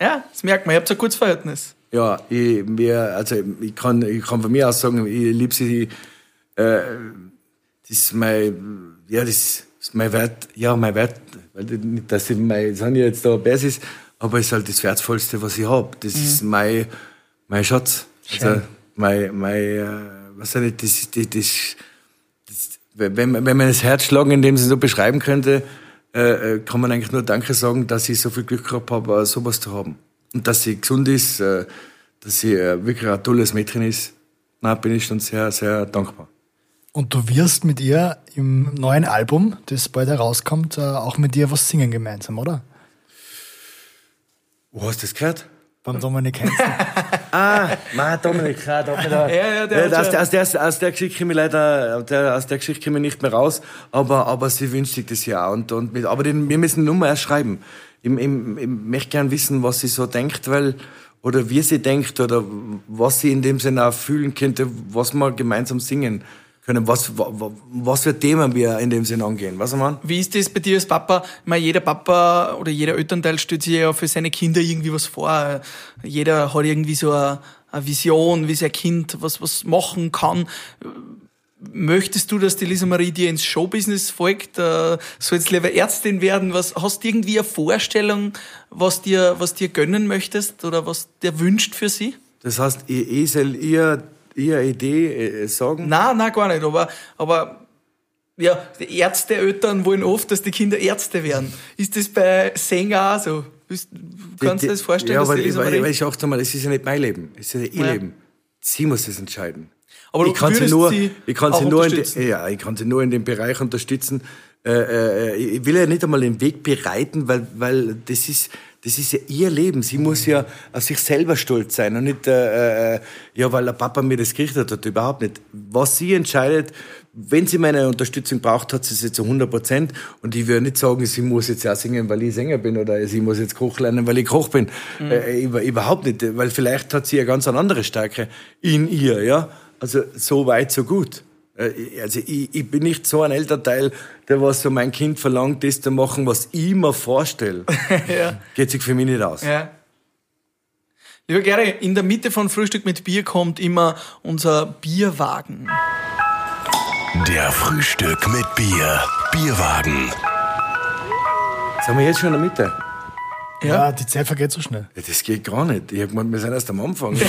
Ja, das merkt man. Ihr habt ein gutes Verhältnis. Ja, ich, mir, also ich kann, ich kann von mir aus sagen, ich liebe sie. Äh, das ist mein, ja, das ist mein Wert, ja, mein Wert, nicht, dass ich mein, sind ja jetzt da Basis, aber es ist halt das Wertvollste, was ich habe. Das mhm. ist mein, mein Schatz. Also, mein, mein, äh, was nicht, das, das, das, wenn, man- wenn man das Herzschlagen in dem Sinne so beschreiben könnte, äh, äh, kann man eigentlich nur Danke sagen, dass ich so viel Glück gehabt habe, äh, sowas zu haben. Und dass sie gesund ist, äh, dass sie äh, wirklich ein tolles Mädchen ist. Na, bin ich schon sehr, sehr dankbar. Und du wirst mit ihr im neuen Album, das bald herauskommt, äh, auch mit ihr was singen gemeinsam, oder? Wo hast du das gehört? Beim Dominik Heinz. Ah, mein Dominik, ah, Dominik. Ja, ja, der aus, der, aus, der, aus der Geschichte komme ich leider, der, aus der Geschichte komme ich nicht mehr raus, aber, aber sie wünscht sich das ja auch. Und, und mit, aber den, wir müssen nur mal erst schreiben. Ich, ich, ich möchte gern wissen, was sie so denkt, weil, oder wie sie denkt, oder was sie in dem Sinne auch fühlen könnte, was wir gemeinsam singen können, was, wa- wa- was für Themen wir in dem Sinne angehen. Was ich meine? Wie ist das bei dir als Papa? Ich meine, jeder Papa oder jeder Elternteil stellt sich ja für seine Kinder irgendwie was vor. Jeder hat irgendwie so eine, eine Vision, wie sein Kind was, was machen kann. Möchtest du, dass die Lisa Marie dir ins Showbusiness folgt? Äh, Sollst lieber Ärztin werden? Was, hast du irgendwie eine Vorstellung, was dir, was dir gönnen möchtest oder was dir wünscht für sie? Das heißt, ich, ich soll ihr, ihr Idee äh, sagen? Nein, nein, gar nicht. Aber, aber ja, Ärzteeltern wollen oft, dass die Kinder Ärzte werden. Ist das bei Sänger auch so? Bist- Kannst du dir das vorstellen, ja, aber, Lisa weil, weil ich sagte mal, es ist ja nicht mein Leben, es ist ja ihr Ja. Leben. Sie muss das entscheiden. Aber ich kann sie nur, sie ich kann sie nur in de, ja, ich kann sie nur in dem Bereich unterstützen. Äh, äh, ich will ja nicht einmal den Weg bereiten, weil, weil das ist, das ist ja ihr Leben. Sie muss ja auf sich selber stolz sein und nicht, äh, äh, ja, weil der Papa mir das gerichtet hat, überhaupt nicht. Was sie entscheidet, wenn sie meine Unterstützung braucht, hat sie sie zu 100 Prozent. Und ich würde nicht sagen, sie muss jetzt auch singen, weil ich Sänger bin oder sie muss jetzt Koch lernen, weil ich Koch bin. Äh, über- überhaupt nicht, weil vielleicht hat sie ja ganz eine andere Stärke in ihr, ja. Also so weit, so gut. Äh, Also ich, ich bin nicht so ein Elternteil, der was so mein Kind verlangt, das zu machen, was ich mir vorstelle. ja. Geht sich für mich nicht aus. Ja. Lieber Gary, in der Mitte von Frühstück mit Bier kommt immer unser Bierwagen. Der Frühstück mit Bier. Bierwagen. Sind wir jetzt schon in der Mitte? Ja, die Zeit vergeht so schnell. Ja, das geht gar nicht. Ich hab gemeint, wir sind erst am Anfang.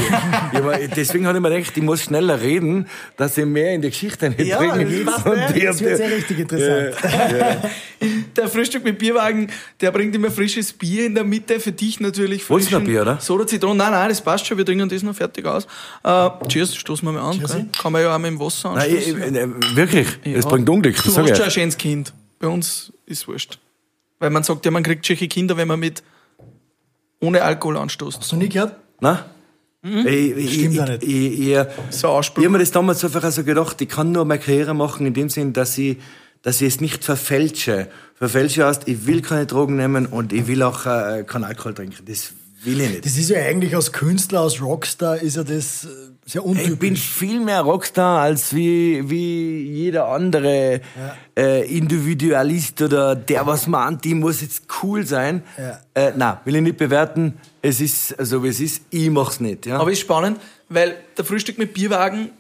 Ich, deswegen habe ich mir gedacht, ich muss schneller reden, dass ich mehr in die Geschichte Ja, das Und ja. ich Das hab- wird sehr richtig interessant. Der Frühstück mit Bierwagen, der bringt immer frisches Bier in der Mitte, für dich natürlich Wolltest du noch frischen Bier, oder? Soda, Zitronen, nein, nein, das passt schon, wir trinken das noch fertig aus. Äh, cheers, stoßen wir mal an. Gell? Kann man ja auch mit dem Wasser Nein, ich, anstoßen. ich, äh, wirklich, Ja. es bringt Unglück. Du Das hast ich. schon ein schönes Kind. Bei uns ist wurscht. Weil man sagt ja, man kriegt solche Kinder, wenn man mit ohne Alkohol anstoßt. Hast du nie gehört? Nein? Ich, ich, Stimmt ich, ja nicht. Ich, ich, So ein ich habe mir das damals einfach so gedacht, ich kann nur meine Karriere machen in dem Sinn, dass ich, dass ich es nicht verfälsche. Verfälsche heißt, ich will keine Drogen nehmen und ich will auch äh, keinen Alkohol trinken. Das will ich nicht. Das ist ja eigentlich als Künstler, als Rockstar, ist ja das äh, sehr untypisch. Ich bin viel mehr Rockstar als wie, wie jeder andere äh, Individualist oder der, was meint, die muss jetzt cool sein. Ja. Äh, nein, will ich nicht bewerten. Es ist so, wie es ist. Ich mach's nicht. Ja? Aber ist spannend, weil der Frühstück mit Bierwagen,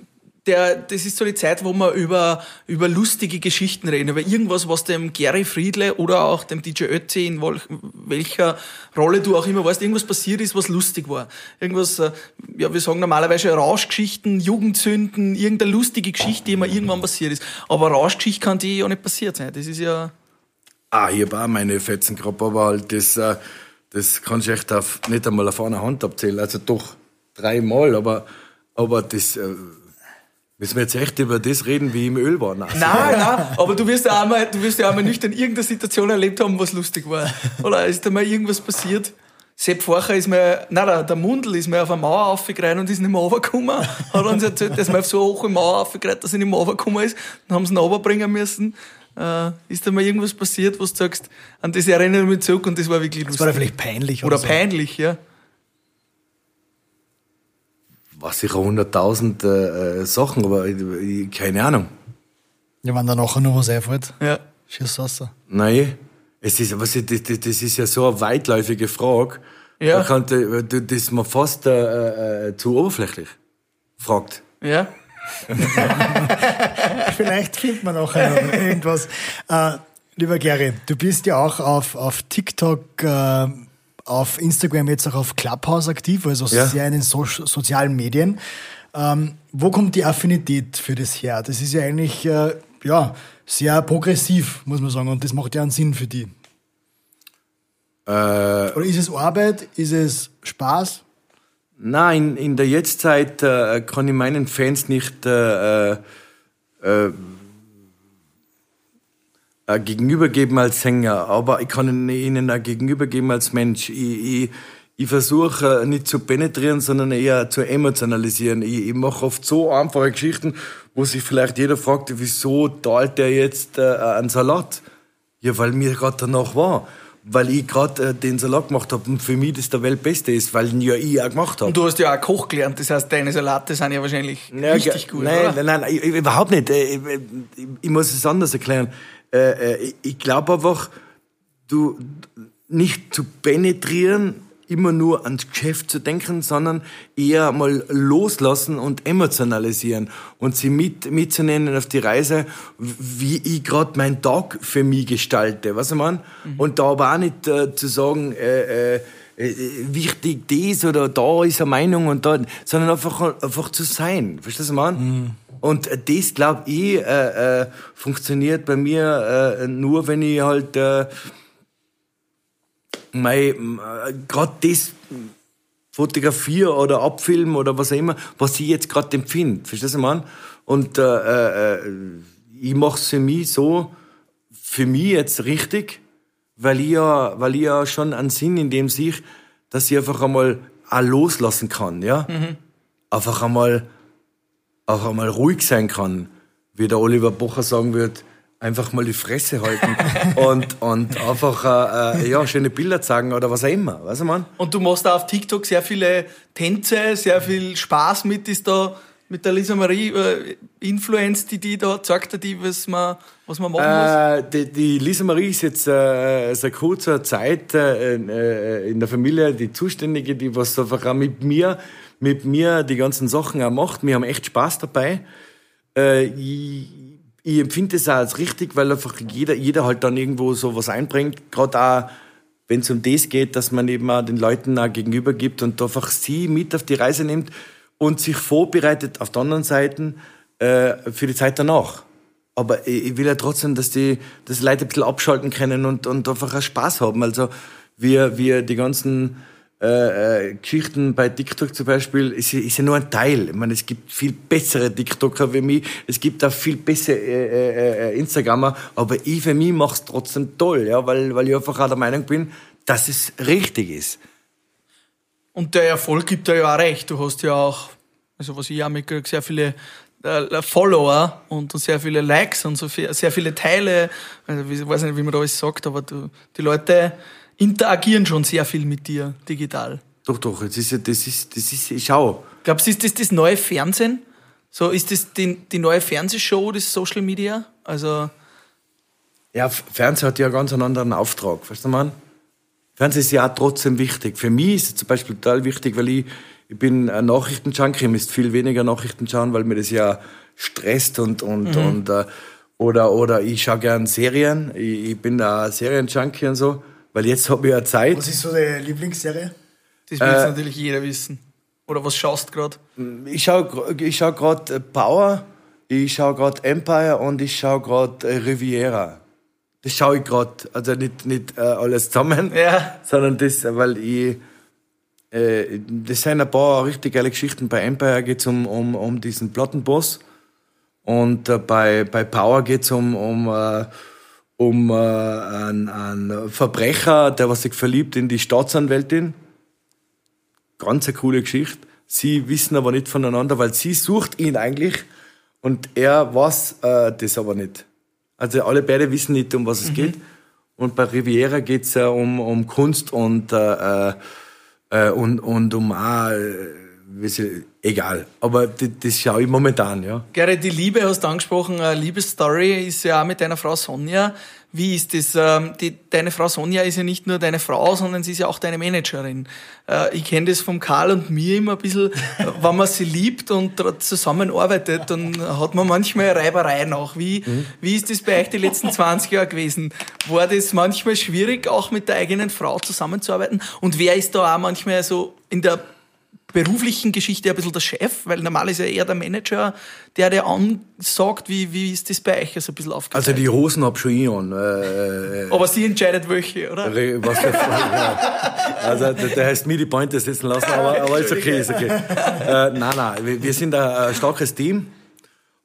der, das ist so die Zeit, wo wir über, über lustige Geschichten reden, über irgendwas, was dem Gary Friedle oder auch dem DJ Ötzi, in welch, welcher Rolle du auch immer warst, irgendwas passiert ist, was lustig war. Irgendwas, äh, ja, wir sagen normalerweise Rauschgeschichten, Jugendsünden, irgendeine lustige Geschichte, die immer irgendwann passiert ist. Aber Rauschgeschichte kann die ja nicht passiert sein. Das ist ja, Ah, ich hab auch meine Fetzen aber halt das, äh, das kannst du echt auf, nicht einmal auf einer Hand abzählen. Also doch dreimal, aber, aber das, äh, müssen wir jetzt echt über das reden, wie im Öl war? Nein, Nein, nein, aber du wirst ja einmal, du wirst ja einmal nüchtern irgendeine Situation erlebt haben, was lustig war. Oder ist da mal irgendwas passiert? Sepp Forcher ist mir, nein, der, der Mundl ist mir auf eine Mauer aufgereiht und ist nicht mehr runtergekommen. Hat uns erzählt, dass man auf so hoch eine Mauer aufgereiht, dass er nicht mehr runtergekommen ist. Dann haben sie ihn runterbringen müssen. Äh, ist da mal irgendwas passiert, wo du sagst, an das erinnere ich mich zurück und das war wirklich das war lustig. ja vielleicht peinlich oder, Oder so. peinlich, ja. War sicher 100.000 äh, äh, Sachen, aber ich, keine Ahnung. Ja, wenn da nachher noch was einfällt, ja. schieß raus. Nein, es ist, was ich, das, das ist ja so eine weitläufige Frage. Ja. Da kann, da- das ist man fast äh, äh, zu oberflächlich fragt. Ja. Vielleicht findet man nachher noch irgendwas. Äh, lieber Gary, du bist ja auch auf, auf TikTok, äh, auf Instagram, jetzt auch auf Clubhouse aktiv, also Ja. sehr in den so sozialen Medien. Ähm, wo kommt die Affinität für das her? Das ist ja eigentlich äh, ja, sehr progressiv, muss man sagen. Und das macht ja einen Sinn für die. Äh, Oder ist es Arbeit? Ist es Spaß? Nein, in der Jetztzeit äh, kann ich meinen Fans nicht äh, äh, äh, äh, gegenübergeben als Sänger, aber ich kann ihnen auch gegenübergeben als Mensch. Ich, ich, ich versuche äh, nicht zu penetrieren, sondern eher zu emotionalisieren. Ich, ich mache oft so einfache Geschichten, wo sich vielleicht jeder fragt, wieso teilt der jetzt äh, einen Salat? Ja, weil mir gerade danach war. Weil ich gerade äh, den Salat gemacht habe und für mich das der Weltbeste ist, weil ihn ja ich auch gemacht habe. Und du hast ja auch Koch gelernt, das heißt, deine Salate sind ja wahrscheinlich Ja, richtig gut, nein, oder? Nein, nein, ich, überhaupt nicht. Äh, Ich, ich, ich muss es anders erklären. Äh, äh, Ich, glaube einfach, du nicht zu penetrieren, immer nur ans Geschäft zu denken, sondern eher mal loslassen und emotionalisieren und sie mit, mitzunehmen auf die Reise, wie ich gerade meinen Tag für mich gestalte. Was ich meine? Und da aber auch nicht äh, zu sagen, äh, äh, wichtig das oder da ist eine Meinung und da, sondern einfach, einfach zu sein. Verstehst du, ich meine? Und äh, das, glaube ich, äh, äh, funktioniert bei mir äh, nur, wenn ich halt äh, mein, äh, gerade das fotografiere oder abfilme oder was auch immer, was ich jetzt gerade empfinde. Verstehst du, meine? Und äh, äh, ich mache es für mich so, für mich jetzt richtig, weil ich ja, weil ich ja schon einen Sinn in dem sehe, dass ich einfach einmal auch loslassen kann, ja? Einfach einmal, auch einmal ruhig sein kann, wie der Oliver Bocher sagen wird, einfach mal die Fresse halten und, und einfach, äh, äh, ja, schöne Bilder zeigen oder was auch immer, weißt du, man? Und du machst da auf TikTok sehr viele Tänze, sehr viel Spaß mit, ist da mit der Lisa Marie äh, Influence, die die da zeigt, dir die, was man, was man machen muss. Äh, die, die Lisa Marie ist jetzt äh, seit kurzer Zeit äh, äh, in der Familie die Zuständige, die was einfach auch mit mir, mit mir die ganzen Sachen auch macht. Wir haben echt Spaß dabei. Äh, ich, ich empfinde es auch als richtig, weil einfach jeder, jeder halt dann irgendwo so was einbringt. Gerade auch, wenn es um das geht, dass man eben auch den Leuten auch gegenüber gibt und einfach sie mit auf die Reise nimmt und sich vorbereitet auf der anderen Seite äh, für die Zeit danach. Aber ich, will ja trotzdem, dass die, dass die Leute ein bisschen abschalten können und, und einfach auch Spaß haben. Also wir, wir die ganzen äh, äh, Geschichten bei TikTok zum Beispiel, ist, ist ja nur ein Teil. Ich meine, es gibt viel bessere TikToker wie mich, es gibt auch viel bessere äh, äh, Instagrammer, aber ich für mich mach's trotzdem toll, ja, weil, weil ich einfach auch der Meinung bin, dass es richtig ist. Und der Erfolg gibt dir ja auch recht. Du hast ja auch, also was ich auch mitkriege, sehr viele äh, Follower und sehr viele Likes und so viel, sehr viele Teile. Also ich weiß nicht, wie man da alles sagt, aber du, die Leute interagieren schon sehr viel mit dir digital. Doch, doch, jetzt ist ja, das ist, das ist, ich schau. Glaubst du, ist das das neue Fernsehen? So, ist das die, die neue Fernsehshow, das Social Media? Also, Ja, Fernsehen hat ja einen ganz einen anderen Auftrag, verstehst du, man? Fernsehen ist ja auch trotzdem wichtig. Für mich ist es zum Beispiel total wichtig, weil ich, ich bin ein Nachrichtenjunkie, mir ist viel weniger Nachrichten schauen, weil mir das ja stresst und, und, und, äh, oder, oder ich schaue gern Serien, ich, ich bin da Serienjunkie und so, weil jetzt habe ich ja Zeit. Was ist so deine Lieblingsserie? das will jetzt natürlich jeder wissen. Oder was schaust du gerade? Ich schaue ich schau gerade Power, ich schaue gerade Empire und ich schaue gerade Riviera. Das schaue ich gerade, also nicht, nicht äh, alles zusammen, Ja. sondern das, weil ich, äh, das sind ein paar richtig geile Geschichten. Bei Empire geht's um, um, um diesen Plattenboss und äh, bei, bei Power geht's um, um, äh, um äh, einen, einen Verbrecher, der was sich verliebt in die Staatsanwältin ganz eine coole Geschichte. Sie wissen aber nicht voneinander, weil sie sucht ihn eigentlich und er weiß äh, das aber nicht. Also alle beide wissen nicht, um was es geht. Und bei Riviera geht's ja um, um Kunst und, äh, äh, und, und um äh, egal. Aber das, das schaue ich momentan, ja. Gerrit, die Liebe hast du angesprochen. Liebesstory ist ja auch mit deiner Frau Sonja. Wie ist das? Ähm, die, deine Frau Sonja ist ja nicht nur deine Frau, sondern sie ist ja auch deine Managerin. Äh, ich kenne das vom Karl und mir immer ein bisschen, wenn man sie liebt und zusammenarbeitet, dann hat man manchmal Reibereien auch. Wie, wie ist das bei euch die letzten 20 Jahre gewesen? War das manchmal schwierig, auch mit der eigenen Frau zusammenzuarbeiten? Und wer ist da auch manchmal so in der beruflichen Geschichte ein bisschen der Chef? Weil normal ist ja eher der Manager, der der ansagt, wie, wie ist das bei euch so ein bisschen aufgeteilt? Also die Hosen hab schon ich an. Äh, Aber sie entscheidet welche, oder? Was der ja. Also der, heißt mir die Pointe setzen lassen, aber, aber ist okay, ist okay. Äh, nein, nein, wir, sind ein, starkes Team.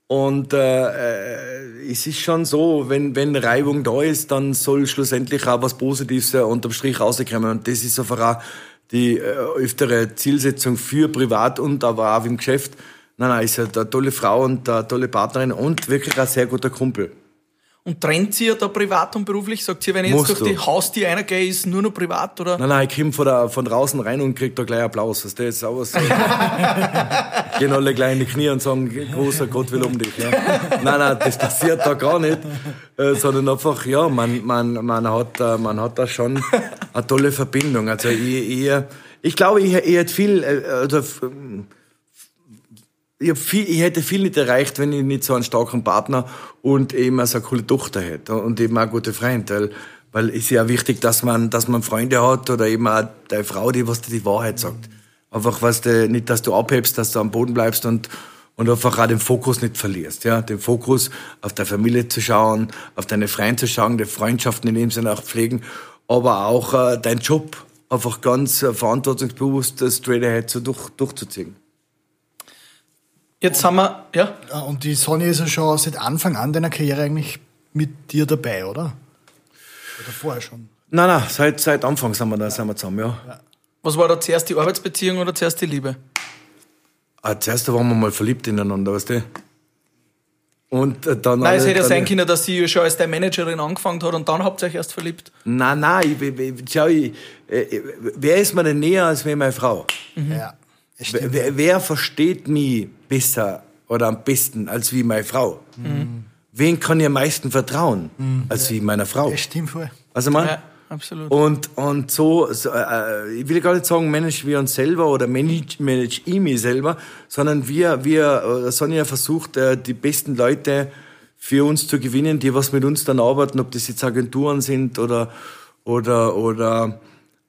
Und äh, äh, es ist schon so, wenn, wenn Reibung da ist, dann soll schlussendlich auch was Positives äh, unterm Strich rauskommen. Und das ist einfach auch die äh, öftere Zielsetzung für privat und aber auch im Geschäft. Nein, nein, ist eine tolle Frau und eine tolle Partnerin und wirklich ein sehr guter Kumpel. Und trennt sie ja da privat und beruflich? Sagt sie, wenn ich jetzt Musst durch die du. Haustür reingehe, ist nur noch privat, oder? Nein, nein, ich komme von, der, von draußen rein und krieg da gleich Applaus. Das ist auch was. Gehen alle gleich in die Knie und sagen, großer Gott will um dich. Ja. Nein, nein, das passiert da gar nicht. Äh, sondern einfach, ja, man, man, man, hat, äh, man hat da schon eine tolle Verbindung. Also ich, ich, ich glaube, ich, ich hätte viel, äh, also, ich, viel, ich hätte viel nicht erreicht, wenn ich nicht so einen starken Partner und eben auch so eine coole Tochter hätte und eben auch gute Freunde. Weil, weil es ist ja wichtig, dass man, dass man Freunde hat oder eben auch deine Frau, die was dir die Wahrheit sagt. Einfach, was du, nicht, dass du abhebst, dass du am Boden bleibst und, und einfach auch den Fokus nicht verlierst, ja. Den Fokus auf deine Familie zu schauen, auf deine Freunde zu schauen, die Freundschaften in dem Sinne auch pflegen, aber auch äh, deinen Job einfach ganz äh, verantwortungsbewusst äh, straight ahead so durch, durchzuziehen. Jetzt haben wir, ja? Ja, Und die Sonja ist ja schon seit Anfang an deiner Karriere eigentlich mit dir dabei, oder? Oder vorher schon? Nein, nein, seit, seit Anfang sind wir da, sind wir zusammen, ja. Was war da zuerst die Arbeitsbeziehung oder zuerst die Liebe? Ah, zuerst waren wir mal verliebt ineinander, weißt du? Und äh, dann... Nein, es hätte ja sein können, dass sie ja schon als deine Managerin angefangen hat und dann habt ihr euch erst verliebt. Nein, nein, ich, ich, ich, schau, ich, äh, wer ist mir denn näher als meine Frau? Ja. Stimmt. Wer, wer versteht mich besser oder am besten als wie meine Frau? Wen kann ich am meisten vertrauen als wie meiner Frau? Das stimmt voll. Also man, Ja, absolut. und, und so, so äh, ich will gar nicht sagen, manage wir uns selber oder manage, manage ich mich selber, sondern wir, wir, äh, Sonja versucht, äh, die besten Leute für uns zu gewinnen, die was mit uns dann arbeiten, ob das jetzt Agenturen sind oder, oder, oder,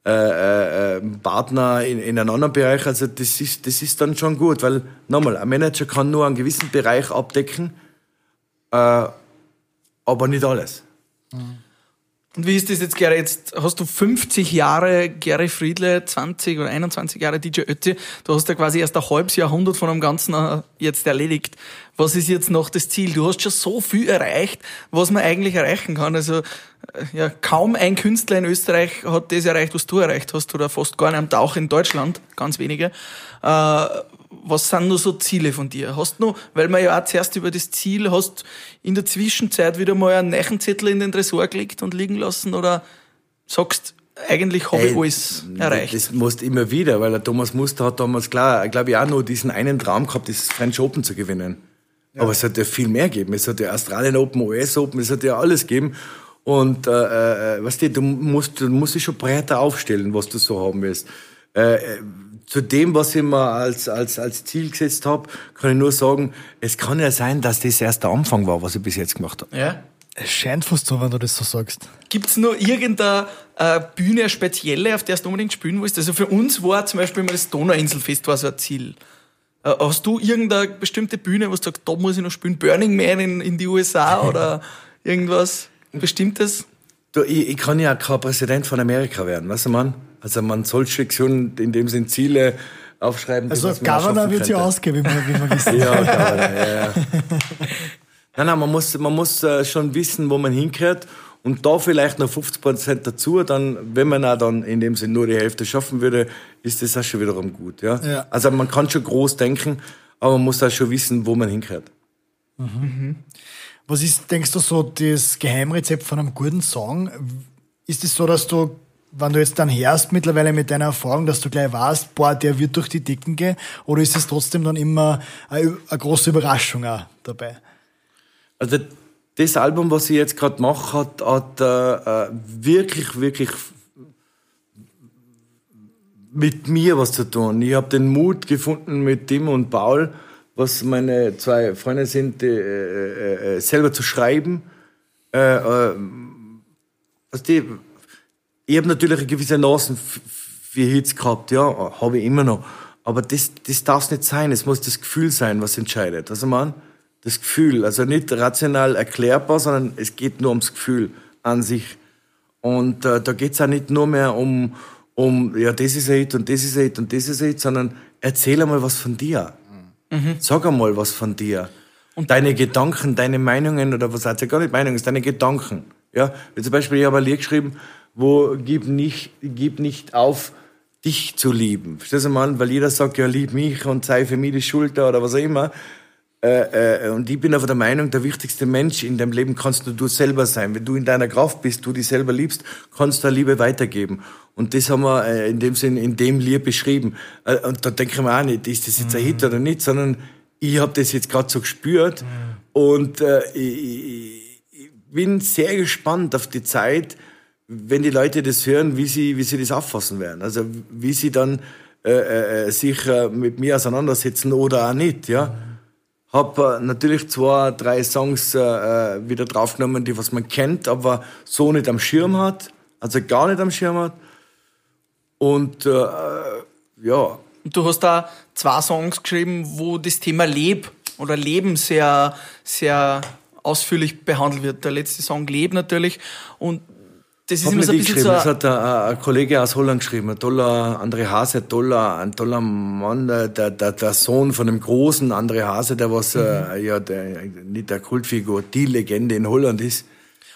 äh, äh, äh, Partner in, in einem anderen Bereich. Also das ist, das ist dann schon gut, weil nochmal, ein Manager kann nur einen gewissen Bereich abdecken, äh, aber nicht alles. Und wie ist das jetzt, Gary? Jetzt hast du 50 Jahre Gary Friedle, 20 oder 21 Jahre DJ Ötzi. Du hast ja quasi erst ein halbes Jahrhundert von dem Ganzen äh, jetzt erledigt. Was ist jetzt noch das Ziel? Du hast schon so viel erreicht, was man eigentlich erreichen kann. Also, äh, ja, kaum ein Künstler in Österreich hat das erreicht, was du erreicht hast, oder fast gar nicht, auch in Deutschland, ganz wenige. Äh, was sind nur so Ziele von dir? Hast du noch, weil man ja auch zuerst über das Ziel hast, in der Zwischenzeit wieder mal einen Nechenzettel in den Tresor gelegt und liegen lassen oder sagst, eigentlich habe ich alles erreicht? Das musst immer wieder, weil der Thomas Muster hat damals klar, glaube ich, auch nur diesen einen Traum gehabt, das French Open zu gewinnen. Aber es hat ja viel mehr gegeben. Es hat ja Australien Open, US Open, es hat ja alles gegeben. Und äh, äh, weißt du, du musst, du musst dich schon breiter aufstellen, was du so haben willst. Äh, äh, zu dem, was ich mir als, als, als Ziel gesetzt habe, kann ich nur sagen, es kann ja sein, dass das erst der Anfang war, was ich bis jetzt gemacht habe. ja? Es scheint fast so, wenn du das so sagst. Gibt's noch irgendeine äh, Bühne, eine spezielle, auf der du unbedingt spielen willst? Also für uns war zum Beispiel mal das Donauinselfest war so ein Ziel. Äh, hast du irgendeine bestimmte Bühne, wo du sagst, da muss ich noch spielen? Burning Man in, in die USA oder irgendwas Bestimmtes? Du, ich, ich kann ja kein Präsident von Amerika werden, weißt du, man? Also man soll schon in dem Sinn Ziele aufschreiben. Also man Governor wird sie könnte. ausgeben, wie wir, wie wir wissen. Ja, Governor, ja, ja. Nein, nein, man muss, man muss äh, schon wissen, wo man hinkehrt und da vielleicht noch 50 Prozent dazu, dann, wenn man auch dann in dem Sinn nur die Hälfte schaffen würde, ist das auch schon wiederum gut, ja. Ja. Also man kann schon groß denken, aber man muss auch schon wissen, wo man hinkehrt. Was ist, denkst du, so das Geheimrezept von einem guten Song? Ist es so, dass du, wenn du jetzt dann hörst mittlerweile mit deiner Erfahrung, dass du gleich weißt, boah, der wird durch die Decken gehen? Oder ist es trotzdem dann immer eine, eine große Überraschung auch dabei? Also das Album, was ich jetzt gerade mache, hat, hat äh, äh, wirklich, wirklich mit mir was zu tun. Ich habe den Mut gefunden, mit Tim und Paul, was meine zwei Freunde sind, die, äh, äh, äh, selber zu schreiben. Äh, äh, also die, ich habe natürlich eine gewisse Nasen f- für Hits gehabt, ja, habe ich immer noch. Aber das, das darf nicht sein. Es muss das Gefühl sein, was entscheidet. Also man, das Gefühl, also nicht rational erklärbar, sondern es geht nur ums Gefühl an sich. Und äh, da geht's auch nicht nur mehr um, um, ja, das ist Hit und das ist Hit und das ist Hit, sondern erzähl einmal was von dir. Mhm. Sag einmal was von dir. Und deine Gedanken, deine Meinungen oder was heißt ja gar nicht Meinungen, es deine Gedanken. Ja, wie zum Beispiel, ich habe ein Lied geschrieben, wo gib nicht, gib nicht auf, dich zu lieben. Verstehst du mal? Weil jeder sagt, ja, lieb mich und sei für mich die Schulter oder was auch immer. Äh, äh, und ich bin aber der Meinung, der wichtigste Mensch in deinem Leben kannst nur du selber sein. Wenn du in deiner Kraft bist, du dich selber liebst, kannst du Liebe weitergeben. Und das haben wir äh, in dem Sinn, in dem Lied beschrieben. Äh, und da denke ich mir auch nicht, ist das jetzt ein Hit oder nicht, sondern ich habe das jetzt gerade so gespürt. Mhm. Und äh, ich, ich bin sehr gespannt auf die Zeit, wenn die Leute das hören, wie sie, wie sie das auffassen werden. Also wie sie dann äh, äh, sich äh, mit mir auseinandersetzen oder auch nicht, ja. Habe äh, natürlich zwei, drei Songs äh, äh, wieder draufgenommen, die was man kennt, aber so nicht am Schirm hat, also gar nicht am Schirm hat. Und äh, ja. Und du hast da zwei Songs geschrieben, wo das Thema Leb oder Leben sehr, sehr ausführlich behandelt wird. Der letzte Song Leb natürlich. Und das ist immer so ein bisschen so Das hat ein, ein, Kollege aus Holland geschrieben, ein toller André Hase, toller, ein toller Mann, der, der, der Sohn von dem großen André Hase, der was, mhm. äh, ja, der, nicht der Kultfigur, die Legende in Holland ist.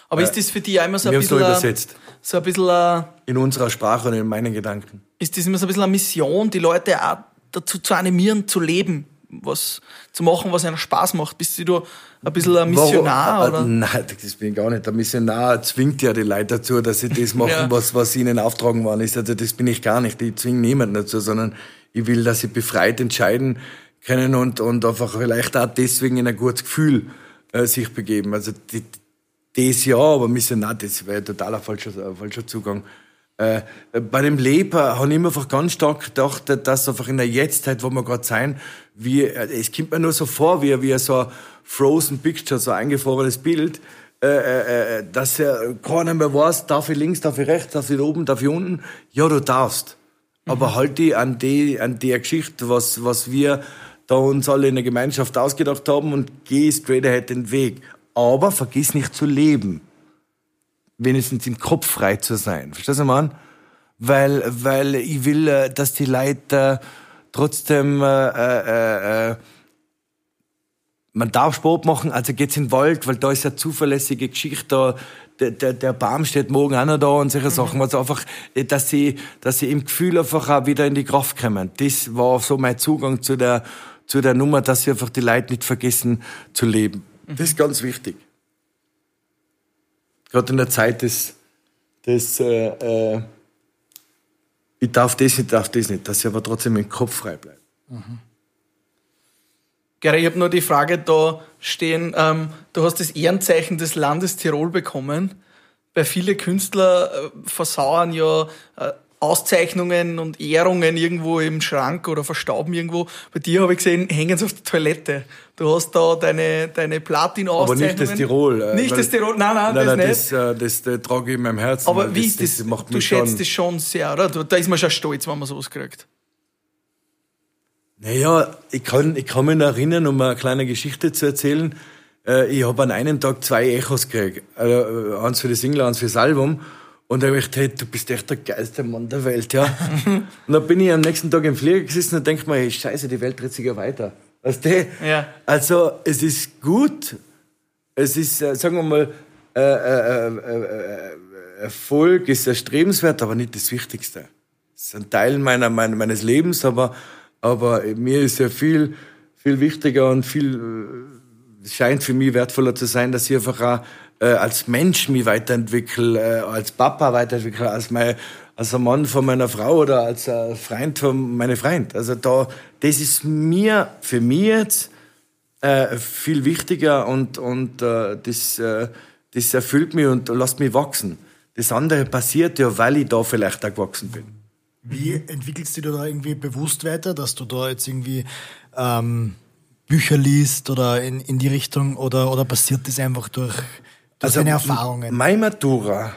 Aber ist das für dich einmal so ein bisschen, so, übersetzt. so ein bisschen, in unserer Sprache und in meinen Gedanken. Ist das immer so ein bisschen eine Mission, die Leute auch dazu zu animieren, zu leben? Was zu machen, was einem Spaß macht? Bist du ein bisschen ein Missionar? Warum? Oder? Nein, das bin ich gar nicht. Der Missionar zwingt ja die Leute dazu, dass sie das machen, ja. was, was ihnen auftragen worden ist. Also das bin ich gar nicht. Ich zwinge niemanden dazu, sondern ich will, dass sie befreit entscheiden können und, und einfach vielleicht auch deswegen in ein gutes Gefühl äh, sich begeben. Also die, das ja, aber Missionar, das wäre total ein falscher, ein falscher Zugang. Äh, bei dem Leben habe ich mir einfach ganz stark gedacht, dass einfach in der Jetztzeit, wo wir gerade sein, wie, äh, es kommt mir nur so vor, wie, wie so ein Frozen Picture, so ein eingefrorenes Bild, äh, äh, äh, dass ja keiner mehr weiß, darf ich links, darf ich rechts, darf ich oben, darf ich unten. Ja, du darfst. Mhm. Aber halt die an die, an der Geschichte, was, was wir da uns alle in der Gemeinschaft ausgedacht haben und geh straight ahead den Weg. Aber vergiss nicht zu leben wenigstens im Kopf frei zu sein. Verstehst du, Mann? Weil, weil ich will, äh, dass die Leute trotzdem, äh, äh, äh, man darf Sport machen, also geht's in den Wald, weil da ist ja zuverlässige Geschichte da, der, der, der Baum steht morgen auch noch da und solche Sachen. Also einfach, äh, dass sie, dass sie im Gefühl einfach auch wieder in die Kraft kommen. Das war so mein Zugang zu der, zu der Nummer, dass sie einfach die Leute nicht vergessen zu leben. Das ist ganz wichtig gerade in der Zeit des, des äh, äh, ich darf das nicht, darf das nicht, dass ich aber trotzdem im Kopf frei bleibe. Mhm. Gary, ich habe nur die Frage da stehen, ähm, du hast das Ehrenzeichen des Landes Tirol bekommen. Bei vielen Künstler äh, versauern ja äh, Auszeichnungen und Ehrungen irgendwo im Schrank oder verstauben irgendwo. Bei dir habe ich gesehen, hängen sie auf der Toilette. Du hast da deine, deine Platin-Auszeichnungen. Aber nicht das Tirol. Äh, nicht das Tirol, nein, nein, nein das nein, nicht. Das, äh, das, das, trage ich in meinem Herzen. Aber wie ist das? das macht du schätzt schon das schon sehr, oder? Da ist man schon stolz, wenn man sowas kriegt. Naja, ich kann, ich kann mich noch erinnern, um eine kleine Geschichte zu erzählen. Äh, ich habe an einem Tag zwei Echos gekriegt. Eins für die Single, eins für das Album. Und da habe ich gedacht, hey, du bist echt der geilste Mann der Welt, ja. und dann bin ich am nächsten Tag im Flieger gesessen und denke mir, hey, scheiße, die Welt dreht sich ja weiter. Weißt du? Ja. Also, es ist gut. Es ist, äh, sagen wir mal, äh, äh, Erfolg ist erstrebenswert, aber nicht das Wichtigste. Es ist ein Teil meiner, meines Lebens, aber, aber mir ist ja viel, viel wichtiger und viel, scheint für mich wertvoller zu sein, dass ich einfach auch äh, als Mensch mich weiterentwickle, äh, als Papa weiterentwickle, als mein, als ein Mann von meiner Frau oder als ein Freund von meiner Freund. Also da, das ist mir, für mich jetzt, äh, viel wichtiger und, und äh, das, äh, das erfüllt mich und lässt mich wachsen. Das andere passiert ja, weil ich da vielleicht auch gewachsen bin. Wie entwickelst du da irgendwie bewusst weiter, dass du da jetzt irgendwie ähm, Bücher liest oder in, in die Richtung oder, oder passiert das einfach durch durch also, deine Erfahrungen? Mein Matura,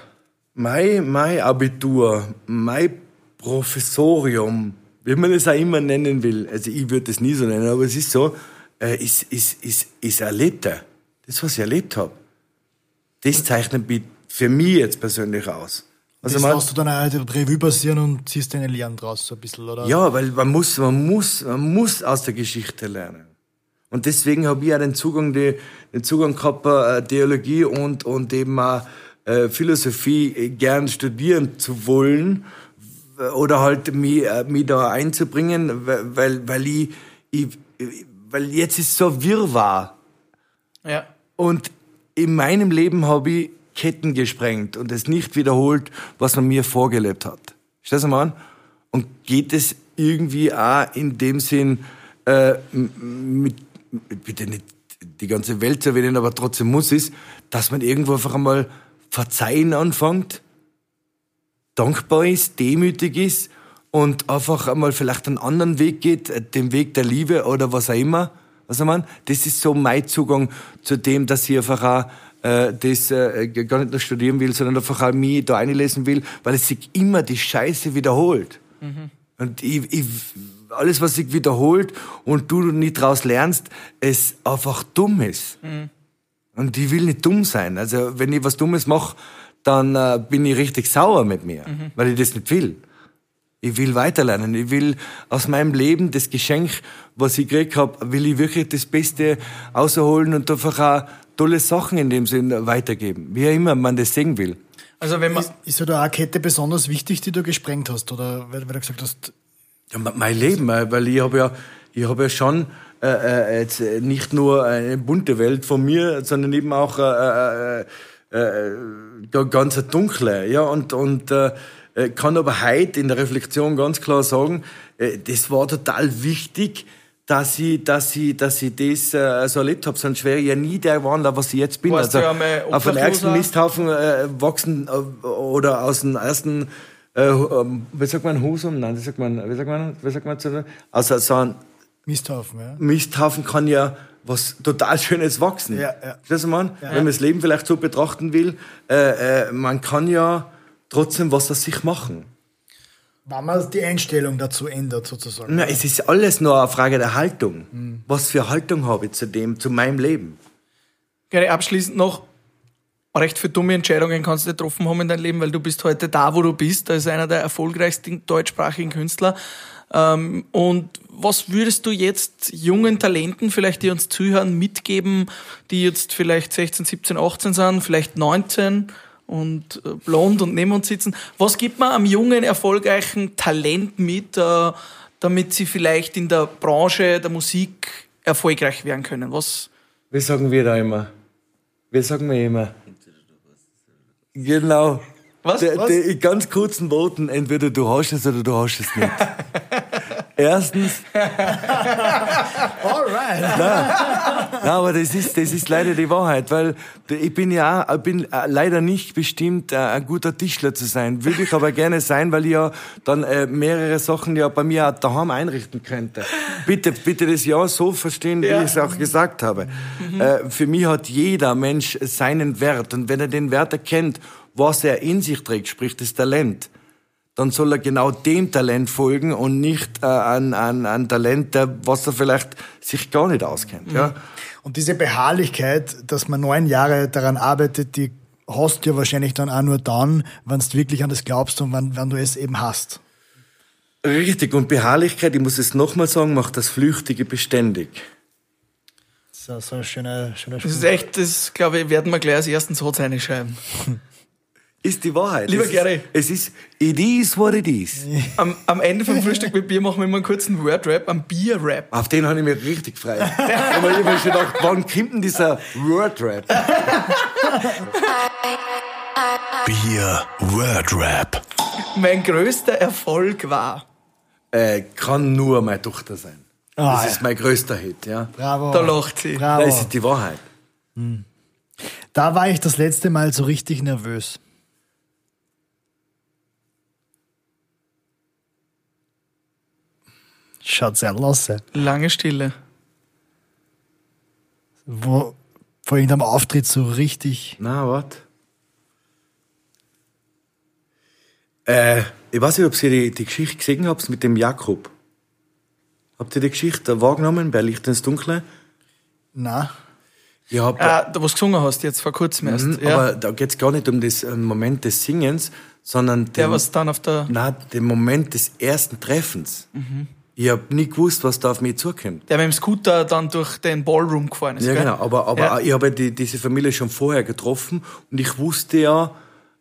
mein, mein Abitur, mein Professorium, wie man das auch immer nennen will, also ich würde das nie so nennen, aber es ist so, äh, ist, ist, ist, ist Erlebter. Das, was ich erlebt habe, das zeichnet mich für mich jetzt persönlich aus. Also das lässt du dann auch die Revue passieren und ziehst deine Lehren draus so ein bisschen, oder? Ja, weil man muss, man muss, man muss aus der Geschichte lernen. Und deswegen habe ich auch den Zugang, die, den Zugang gehabt, äh, Theologie und, und eben auch äh, Philosophie gern studieren zu wollen oder halt mich, äh, mich da einzubringen, weil, weil ich, ich, weil jetzt ist so Wirrwarr. Ja. Und in meinem Leben habe ich Ketten gesprengt und es nicht wiederholt, was man mir vorgelebt hat. Stellst du mal an? Und geht es irgendwie auch in dem Sinn, äh, mit, bitte nicht die ganze Welt zu erwähnen, aber trotzdem muss es, dass man irgendwo einfach einmal verzeihen anfängt, dankbar ist, demütig ist und einfach einmal vielleicht einen anderen Weg geht, äh, den Weg der Liebe oder was auch immer. Was ich meine? Das ist so mein Zugang zu dem, dass ich einfach auch äh, das äh, gar nicht nur studieren will, sondern einfach auch mich da einlesen will, weil es sich immer die Scheiße wiederholt. Mhm. Und ich, ich, alles, was sich wiederholt und du nicht daraus lernst, es einfach dumm ist. Mhm. Und ich will nicht dumm sein. Also wenn ich was Dummes mache, dann äh, bin ich richtig sauer mit mir, mhm. weil ich das nicht will. Ich will weiterlernen. Ich will aus meinem Leben das Geschenk, was ich gekriegt habe, will ich wirklich das Beste außerholen und einfach auch tolle Sachen in dem Sinn weitergeben. Wie auch immer man das sehen will. Also wenn man ist, ist ja da eine Kette besonders wichtig, die du gesprengt hast, oder weil, weil du gesagt hast? Ja, mein Leben, weil ich habe ja, ich habe ja schon äh, äh, jetzt nicht nur eine bunte Welt von mir, sondern eben auch äh, äh, äh, ganz dunkle, ja und und äh, kann aber heute in der Reflexion ganz klar sagen, äh, das war total wichtig, dass ich, dass ich, dass ich das äh, so erlebt habe. Sonst wäre ich ja nie der Wanderer, was ich jetzt bin. Warst also auf dem ersten Misthaufen äh, wachsen äh, oder aus dem ersten, äh, ähm, wie sagt man, Husum? Nein, wie sagt man, wie sagt man, wie sagt man zu, also so ein Misthaufen, ja. Misthaufen kann ja was total Schönes wachsen. Ja, ja. Verstehst du, man? Ja. Wenn man das Leben vielleicht so betrachten will, äh, äh, man kann ja trotzdem was aus sich machen. Wenn man die Einstellung dazu ändert, sozusagen. Na, es ist alles nur eine Frage der Haltung. Mhm. Was für Haltung habe ich zu dem, zu meinem Leben? Gerne abschließend noch, recht für dumme Entscheidungen kannst du getroffen haben in deinem Leben, weil du bist heute da, wo du bist, als einer der erfolgreichsten deutschsprachigen Künstler. Ähm, und was würdest du jetzt jungen Talenten, vielleicht die uns zuhören, mitgeben, die jetzt vielleicht 16, 17, 18 sind, vielleicht 19 und äh, blond und neben uns sitzen. Was gibt man einem jungen, erfolgreichen Talent mit, äh, damit sie vielleicht in der Branche der Musik erfolgreich werden können? Was? Wie sagen wir da immer? Wie sagen wir immer? Genau. Was? Der, der, in ganz kurzen Worten, entweder du hast es oder du hast es nicht. Erstens. Alright. Nein, nein, aber das ist, das ist leider die Wahrheit, weil ich bin ja auch, bin äh, leider nicht bestimmt, äh, ein guter Tischler zu sein. Würde ich aber gerne sein, weil ich ja dann äh, mehrere Sachen ja bei mir daheim einrichten könnte. Bitte, bitte das ja so verstehen, wie ja. ich es auch gesagt habe. Mhm. Für mich hat jeder Mensch seinen Wert und wenn er den Wert erkennt, was er in sich trägt, sprich das Talent, dann soll er genau dem Talent folgen und nicht äh, an, an, an Talent, der, was er vielleicht sich gar nicht auskennt. Mhm. Ja? Und diese Beharrlichkeit, dass man neun Jahre daran arbeitet, die hast du ja wahrscheinlich dann auch nur dann, wenn du wirklich an das glaubst und wenn, wenn du es eben hast. Richtig, und Beharrlichkeit, ich muss es nochmal sagen, macht das Flüchtige beständig. So, so ein schöner, schöner Das ist echt, das glaube ich, werden wir gleich als ersten Satz reinschreiben. ist die Wahrheit. Lieber Gary. Es ist, it is what it is. Am, am Ende vom Frühstück mit Bier machen wir immer einen kurzen Word-Rap, einen Bier-Rap. Auf den habe ich mir richtig frei. Aber ich habe mir schon gedacht, wann kommt denn dieser Word-Rap? Bier Word-Rap. Mein größter Erfolg war? Äh, kann nur meine Tochter sein. Ah, das ja. ist mein größter Hit, ja. Bravo. Da lacht sie. Bravo. Das ist die Wahrheit. Hm. Da war ich das letzte Mal so richtig nervös. Schaut sehr los. Lange Stille. Wo vor irgendeinem Auftritt so richtig. Na, was? Äh, ich weiß nicht, ob ihr die, die Geschichte gesehen habt mit dem Jakob. Habt ihr die Geschichte wahrgenommen bei Licht ins Dunkle? Na, Ich hab, Ah, da was gesungen hast, jetzt vor kurzem erst. Mhm, ja. Aber da geht's gar nicht um das äh, Moment des Singens, sondern den, der, was dann auf der. nein, den Moment des ersten Treffens. Mhm. Ich hab nie gewusst, was da auf mich zukommt. Der mit dem Scooter dann durch den Ballroom gefahren ist. Ja, gell? genau. Aber, aber Ja. ich habe ja die, diese Familie schon vorher getroffen und ich wusste ja,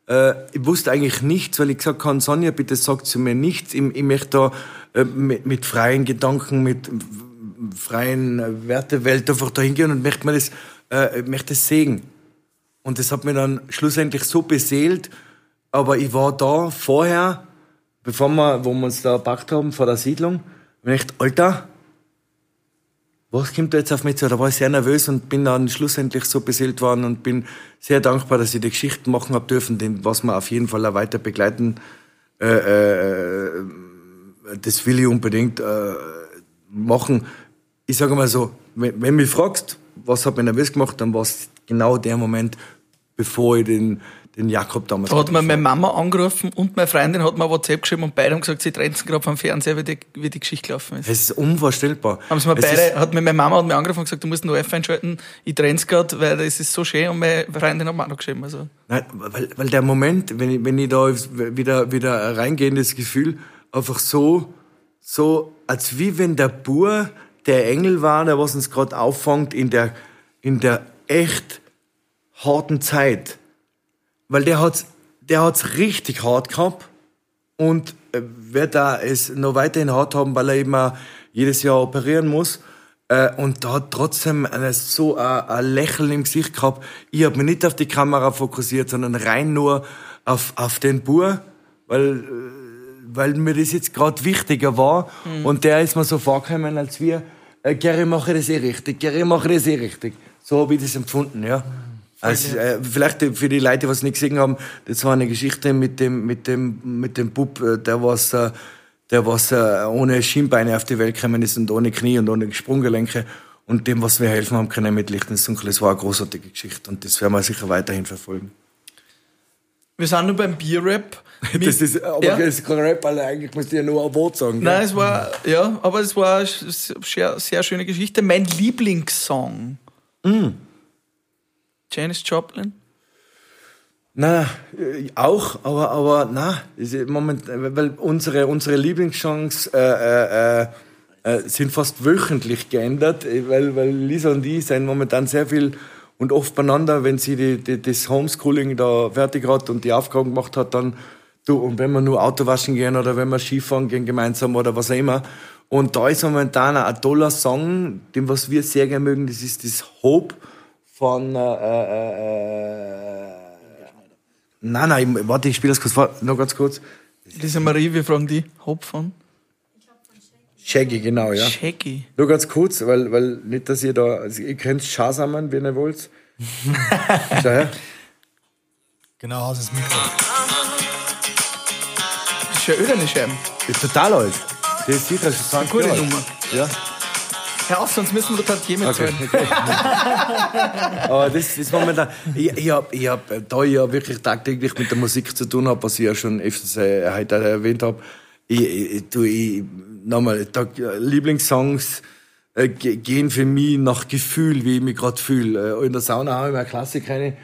äh, ich wusste eigentlich nichts, weil ich gesagt habe, Sonja, bitte sag zu mir nichts. Ich, ich möchte da äh, mit, mit freien Gedanken, mit freien äh, Wertewelt einfach da hingehen und möchte mir das, äh, möchte das sehen. Und das hat mir dann schlussendlich so beseelt, aber ich war da vorher, bevor wir, wo wir uns da gepackt haben, vor der Siedlung, und ich dachte, Alter, was kommt da jetzt auf mich zu? Da war ich sehr nervös und bin dann schlussendlich so beseelt worden und bin sehr dankbar, dass ich die Geschichten machen habe dürfen, was wir auf jeden Fall auch weiter begleiten. Äh, äh, das will ich unbedingt äh, machen. Ich sage mal so, wenn, wenn mich fragst, was hat mich nervös gemacht, dann war es genau der Moment, bevor ich den, den Jakob damals Da hat mir meine Mama angerufen und meine Freundin hat mir WhatsApp geschrieben und beide haben gesagt, sie trennen gerade vom Fernseher, wie die, wie die Geschichte gelaufen ist. Es ist unvorstellbar. Haben sie mir Es beide, hat mir meine Mama hat mir angerufen und gesagt, du musst den OF einschalten, ich trenn's gerade, weil es ist so schön und meine Freundin hat mir auch noch geschrieben. Also. Nein, weil, weil der Moment, wenn ich, wenn ich da wieder, wieder reingehe in das Gefühl, einfach so, so, als wie wenn der Bur der Engel war, der was uns gerade auffängt in der, in der echt harten Zeit. Weil der hat's, der hat's richtig hart gehabt und äh, wird da es noch weiterhin hart haben, weil er eben auch jedes Jahr operieren muss. Äh, und da hat trotzdem eine, so ein, ein Lächeln im Gesicht gehabt. Ich habe mich nicht auf die Kamera fokussiert, sondern rein nur auf, auf den Bur, weil, äh, weil mir das jetzt gerade wichtiger war. Und der ist mir so vorgekommen, als wir, äh, Gary, mache das eh richtig, Gary, mache das eh richtig. So habe ich das empfunden, ja. Also, äh, vielleicht für die Leute, die es nicht gesehen haben, das war eine Geschichte mit dem, mit dem, mit dem Bub, äh, der was, äh, der was äh, ohne Schienbeine auf die Welt gekommen ist und ohne Knie und ohne Sprunggelenke und dem, was wir helfen haben können mit Licht ins Dunkel. Das war eine großartige Geschichte und das werden wir sicher weiterhin verfolgen. Wir sind nur beim Bierrap. Das ist, aber Ja. das ist kein Rap, Alter. eigentlich musst du ja nur ein Wort sagen. Nein, gell? es war, ja, aber es war eine sehr, sehr schöne Geschichte. Mein Lieblingssong. Mm. Janis Joplin. Na, äh, auch, aber, aber na, Moment, äh, weil unsere, unsere Lieblingssongs äh, äh, äh, sind fast wöchentlich geändert, äh, weil, weil Lisa und ich sind momentan sehr viel und oft beieinander, wenn sie die, die, das Homeschooling da fertig hat und die Aufgaben gemacht hat, dann du, und wenn wir nur Auto waschen gehen oder wenn wir Skifahren gehen gemeinsam oder was auch immer. Und da ist momentan ein toller Song, den was wir sehr gerne mögen, das ist das Hope von äh, äh, äh, Nein, nein, ich- warte, ich spiele das kurz vor. Noch ganz kurz. Lisa Marie, wir fragen die. Hop von Shaggy, genau, ja. Shaggy. Nur ganz kurz, weil, weil nicht, dass ihr da, also ihr könnt Schasamen, wenn ihr wollt. Schau her. genau, hast es Mikro. Das ist ja öde, eine Scheibe. Ist total alt. Der ist sicher schon 20 Gute Jahre alt. Nummer. Ja. Hör auf, sonst müssen wir dort jemand Okay. Aber das ist momentan, ich, ich hab, ich hab, da ich ja wirklich tagtäglich mit der Musik zu tun habe, was ich ja schon öfters äh, heute erwähnt habe, ich, ich, ich, ich nochmal, da, Lieblingssongs äh, ge- gehen für mich nach Gefühl, wie ich mich gerade fühle. Äh, in der Sauna habe ich mir eine Klassik rein.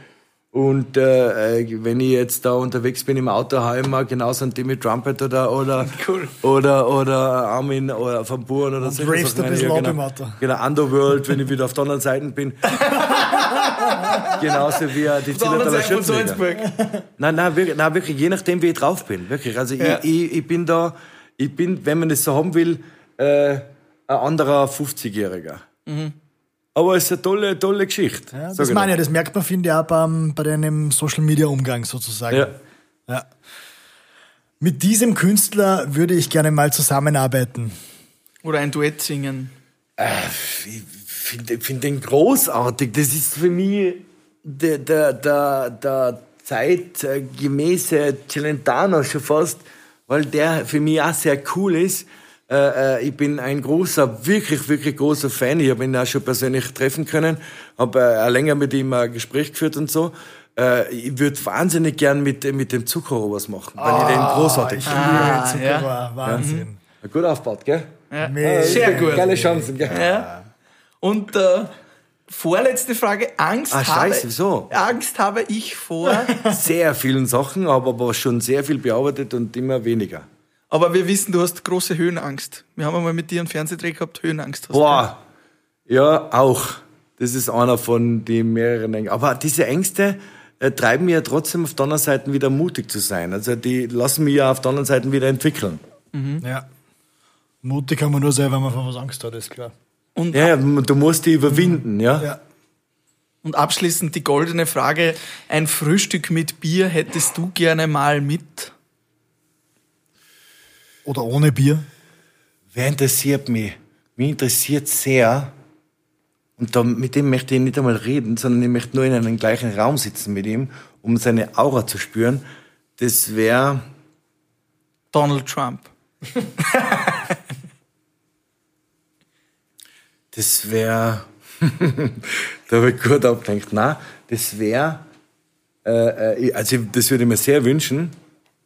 Und äh, äh, wenn ich jetzt da unterwegs bin im Auto, habe ich mal genauso einen Timmy Trumpet oder oder Cool. oder oder Armin oder von Buren oder so. ravest ein bisschen im genau, Auto. genau, Underworld, wenn ich wieder auf der anderen Seite bin. Genauso wie äh, die Zillertaler. Salzburg. Nein, nein, wirklich, nein, wirklich, je nachdem, wie ich drauf bin. Wirklich. Also Ja. ich, ich, ich bin da, ich bin, wenn man das so haben will, äh, ein anderer 50-Jähriger. Aber es ist eine tolle, tolle Geschichte. Ja, das meine ich, das merkt man, finde ich, auch beim, bei deinem Social-Media-Umgang sozusagen. Ja. Ja. Mit diesem Künstler würde ich gerne mal zusammenarbeiten. Oder ein Duett singen. Ich finde find den großartig. Das ist für mich der, der, der, der zeitgemäße Celentano schon fast, weil der für mich auch sehr cool ist. Äh, äh, ich bin ein großer, wirklich, wirklich großer Fan. Ich habe ihn auch schon persönlich treffen können, habe äh, auch länger mit ihm ein Gespräch geführt und so. Äh, ich würde wahnsinnig gern mit, mit dem Zucchero was machen, weil ich den großartig finde. Ah, Zucker ja. Wahnsinn. Gut aufgebaut, gell? Ja. Mega. Sehr gut. Geile Chancen, gell? Ja. Und äh, vorletzte Frage. Angst, Ah, habe, scheiße, wieso? Angst habe ich vor. Sehr vielen Sachen, aber, aber schon sehr viel bearbeitet und immer weniger. Aber wir wissen, du hast große Höhenangst. Wir haben einmal mit dir einen Fernsehdreh gehabt, Höhenangst. Hast du. Boah, ja, auch. Das ist einer von den mehreren Ängsten. Aber diese Ängste äh, treiben mich ja trotzdem auf der anderen Seite wieder mutig zu sein. Also die lassen mich ja auf der anderen Seite wieder entwickeln. Ja. Mutig kann man nur sein, wenn man vor was Angst hat, ist klar. Und, Ja, ja, du musst die überwinden, ja. Ja. und abschließend die goldene Frage. Ein Frühstück mit Bier hättest du gerne mal mit? Oder ohne Bier. Wer interessiert mich? Mich interessiert sehr, und da, mit dem möchte ich nicht einmal reden, sondern ich möchte nur in einem gleichen Raum sitzen mit ihm, um seine Aura zu spüren. Das wäre, Donald Trump. das wäre, da habe ich gut abgelenkt. Nein, das wäre, äh, äh, also das würde ich mir sehr wünschen,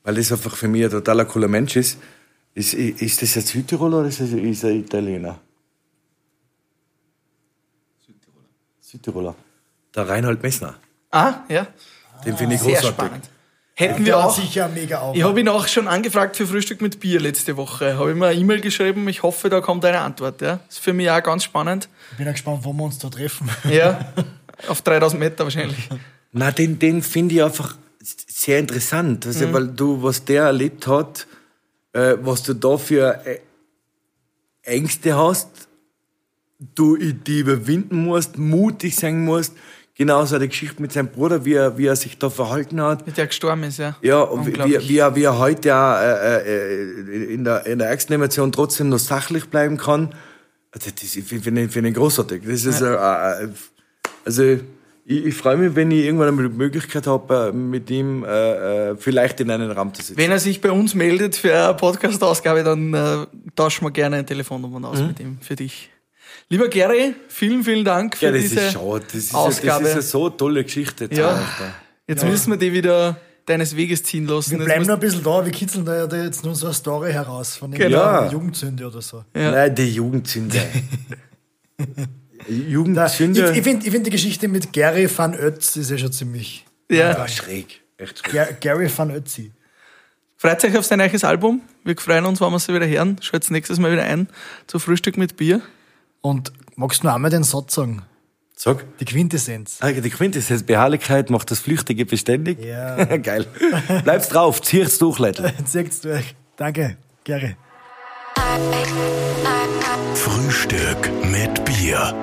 weil das einfach für mich ein totaler cooler Mensch ist. Ist, ist das ein Südtiroler oder ist das ist er Italiener? Südtiroler. Südtiroler. Der Reinhold Messner. Ah, ja. Den finde ich Sehr großartig. spannend. Hätten wir auch. sicher mega auf. Ich habe ihn auch schon angefragt für Frühstück mit Bier letzte Woche. Habe ihm eine E-Mail geschrieben. Ich hoffe, da kommt eine Antwort. Ja. Ist für mich auch ganz spannend. bin ja gespannt, wo wir uns da treffen. Ja. Auf 3000 Meter wahrscheinlich. Na, den, den finde ich einfach sehr interessant, also, Mhm. weil du, was der erlebt hat, äh, was du da für äh, Ängste hast, du die überwinden musst, mutig sein musst. Genauso eine Geschichte mit seinem Bruder, wie er, wie er sich da verhalten hat. Mit der gestorben ist, ja. Ja, und wie, wie, er, wie er heute ja, äh, äh, in, der, in der ärgsten Emotion trotzdem noch sachlich bleiben kann. Also das finde ich, finde ich großartig. Das ist, äh, äh, also ich, ich freue mich, wenn ich irgendwann einmal die Möglichkeit habe, äh, mit ihm äh, äh, vielleicht in einem Raum zu sitzen. Wenn er sich bei uns meldet für eine Podcast-Ausgabe, dann äh, tauschen wir gerne ein Telefonnummern Mhm. aus mit ihm für dich. Lieber Gary, vielen, vielen Dank für ja, das diese ist schade. Das ist, ja, Ausgabe. das ist eine so tolle Geschichte. Ja. Alter. Jetzt müssen wir die wieder deines Weges ziehen lassen. Wir bleiben noch ein bisschen da, wir kitzeln da ja da jetzt nur so eine Story heraus von Genau. irgendeiner Ja. Jugendsünde oder so. Ja. Nein, die Jugendsünde. Da, ich Jugendsünde. ich finde ich find die Geschichte mit Gary van Ötz ist ja schon ziemlich. ja. ja, schräg. Echt schräg. Ga- Gary van Ötzi. Freut euch auf sein neues Album. Wir freuen uns, wenn wir sie wieder hören. Schalt's nächstes Mal wieder ein zu Frühstück mit Bier. Und magst du noch einmal den Satz sagen? Sag. Die Quintessenz. Ah, Die Quintessenz, Beharrlichkeit macht das Flüchtige beständig. Ja. Geil. Bleib's drauf, zieh's durch, Leute. Seht's durch. Danke, Gary. Frühstück mit Bier.